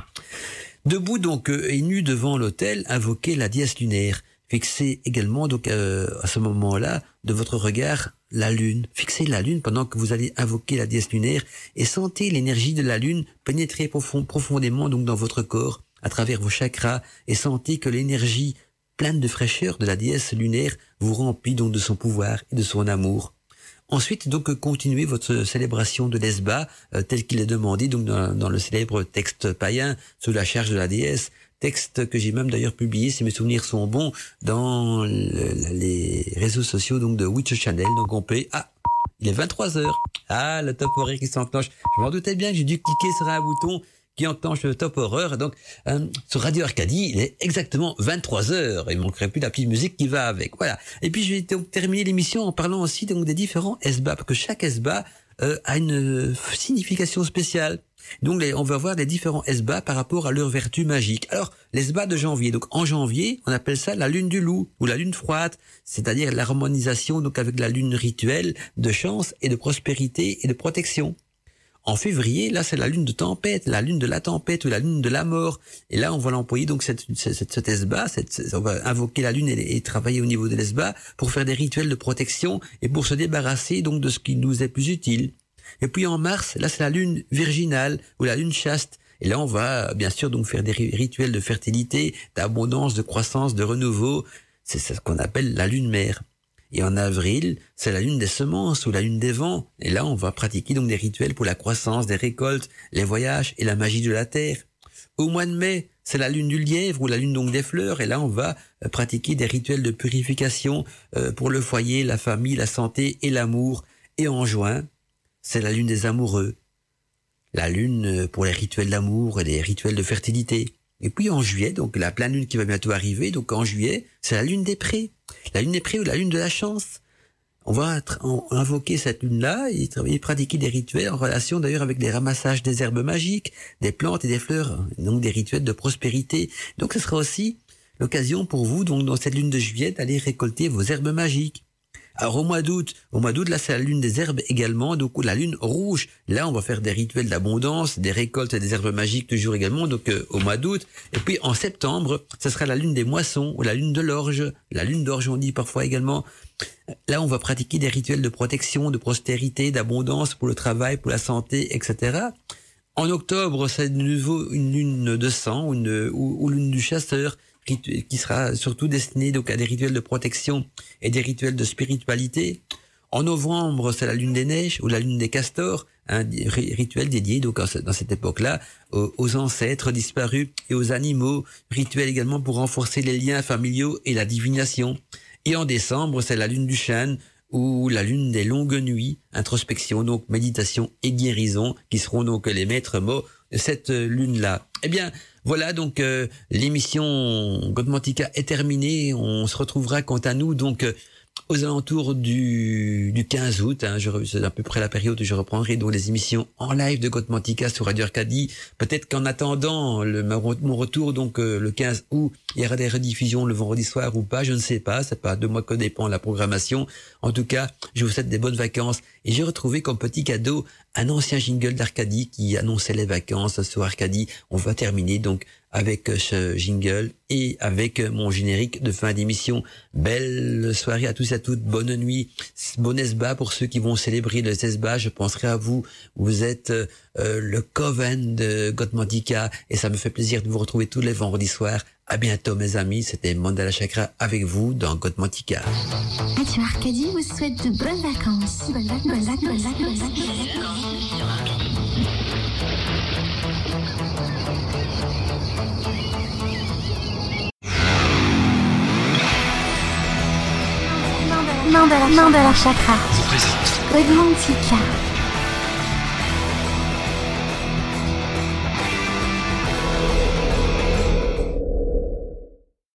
Debout donc et nu devant l'hôtel, invoquez la dièse lunaire. Fixez également donc euh, à ce moment-là de votre regard la lune. Fixez la lune pendant que vous allez invoquer la dièse lunaire et sentez l'énergie de la lune pénétrer profond, profondément donc dans votre corps à travers vos chakras et sentez que l'énergie pleine de fraîcheur de la déesse lunaire vous remplit donc de son pouvoir et de son amour. Ensuite, donc, continuez votre célébration de l'Esba, euh, tel qu'il est demandé donc dans, le célèbre texte païen sous la charge de la déesse, texte que j'ai même d'ailleurs publié, si mes souvenirs sont bons, dans les réseaux sociaux donc de Witch Channel. Donc on peut... Ah, il est 23 heures. Ah, le top horaire qui s'enclenche. Je m'en doutais bien, j'ai dû cliquer sur un bouton qui enclenche le top horreur. Donc, euh, sur Radio Arcadie, il est exactement 23 heures. Il manquerait plus la petite musique qui va avec. Voilà. Et puis, je vais donc terminer l'émission en parlant aussi donc des différents SBA, parce que chaque SBA euh, a une signification spéciale. Donc, on va voir les différents SBA par rapport à leur vertu magique. Alors, l'ESBA de janvier. Donc, en janvier, on appelle ça la lune du loup ou la lune froide, c'est-à-dire l'harmonisation donc avec la lune rituelle de chance et de prospérité et de protection. En février, là, c'est la lune de tempête, la lune de la tempête ou la lune de la mort. Et là, on va l'employer donc cette, cette, cette esba, cette, on va invoquer la lune et, travailler au niveau de l'esba pour faire des rituels de protection et pour se débarrasser donc de ce qui nous est plus utile. Et puis en mars, là, c'est la lune virginale ou la lune chaste. Et là, on va bien sûr donc faire des rituels de fertilité, d'abondance, de croissance, de renouveau. C'est ce qu'on appelle la lune mère. Et en avril, c'est la lune des semences ou la lune des vents. Et là, on va pratiquer donc des rituels pour la croissance des récoltes, les voyages et la magie de la terre. Au mois de mai, c'est la lune du lièvre ou la lune donc des fleurs. Et là, on va euh, pratiquer des rituels de purification euh, pour le foyer, la famille, la santé et l'amour. Et en juin, c'est la lune des amoureux. La lune euh, pour les rituels d'amour et les rituels de fertilité. Et puis en juillet, donc la pleine lune qui va bientôt arriver, donc en juillet, c'est la lune des prés. La lune des prés ou la lune de la chance. On va invoquer cette lune-là et pratiquer des rituels en relation d'ailleurs avec les ramassages des herbes magiques, des plantes et des fleurs, donc des rituels de prospérité. Donc ce sera aussi l'occasion pour vous, donc dans cette lune de juillet, d'aller récolter vos herbes magiques. Alors au mois d'août, au mois d'août, là c'est la lune des herbes également, donc la lune rouge. Là on va faire des rituels d'abondance, des récoltes des herbes magiques toujours également, donc euh, au mois d'août. Et puis en septembre, ce sera la lune des moissons ou la lune de l'orge, la lune d'orge on dit parfois également. Là on va pratiquer des rituels de protection, de prospérité, d'abondance pour le travail, pour la santé, etc. En octobre, c'est de nouveau une lune de sang ou lune du chasseur qui sera surtout destiné donc à des rituels de protection et des rituels de spiritualité. En novembre, c'est la lune des neiges ou la lune des castors, un rituel dédié donc dans cette époque-là aux, ancêtres disparus et aux animaux, rituel également pour renforcer les liens familiaux et la divination. Et en décembre, c'est la lune du chêne ou la lune des longues nuits, introspection, donc méditation et guérison, qui seront donc les maîtres mots de cette lune-là. Eh bien, voilà donc euh, l'émission Godmantica est terminée. On se retrouvera quant à nous donc euh, aux alentours du, du 15 août. Hein, c'est à peu près la période où je reprendrai donc les émissions en live de Godmantica sur Radio Arcadie. Peut-être qu'en attendant le, mon retour, donc euh, le 15 août, il y aura des rediffusions le vendredi soir ou pas, je ne sais pas. C'est pas de moi que dépend la programmation. En tout cas, je vous souhaite des bonnes vacances. Et j'ai retrouvé comme petit cadeau un ancien jingle d'Arcadie qui annonçait les vacances sur Arcadie. On va terminer donc avec ce jingle et avec mon générique de fin d'émission. Belle soirée à tous et à toutes, bonne nuit, bon esba pour ceux qui vont célébrer le esba, je penserai à vous, vous êtes euh, le coven de Gotmantika et ça me fait plaisir de vous retrouver tous les vendredis soirs. À bientôt mes amis, c'était Mandala Chakra avec vous dans Gotmantika. Radio Arcadie vous souhaite de bonnes vacances. Mandala, Mandala Chakra. présente.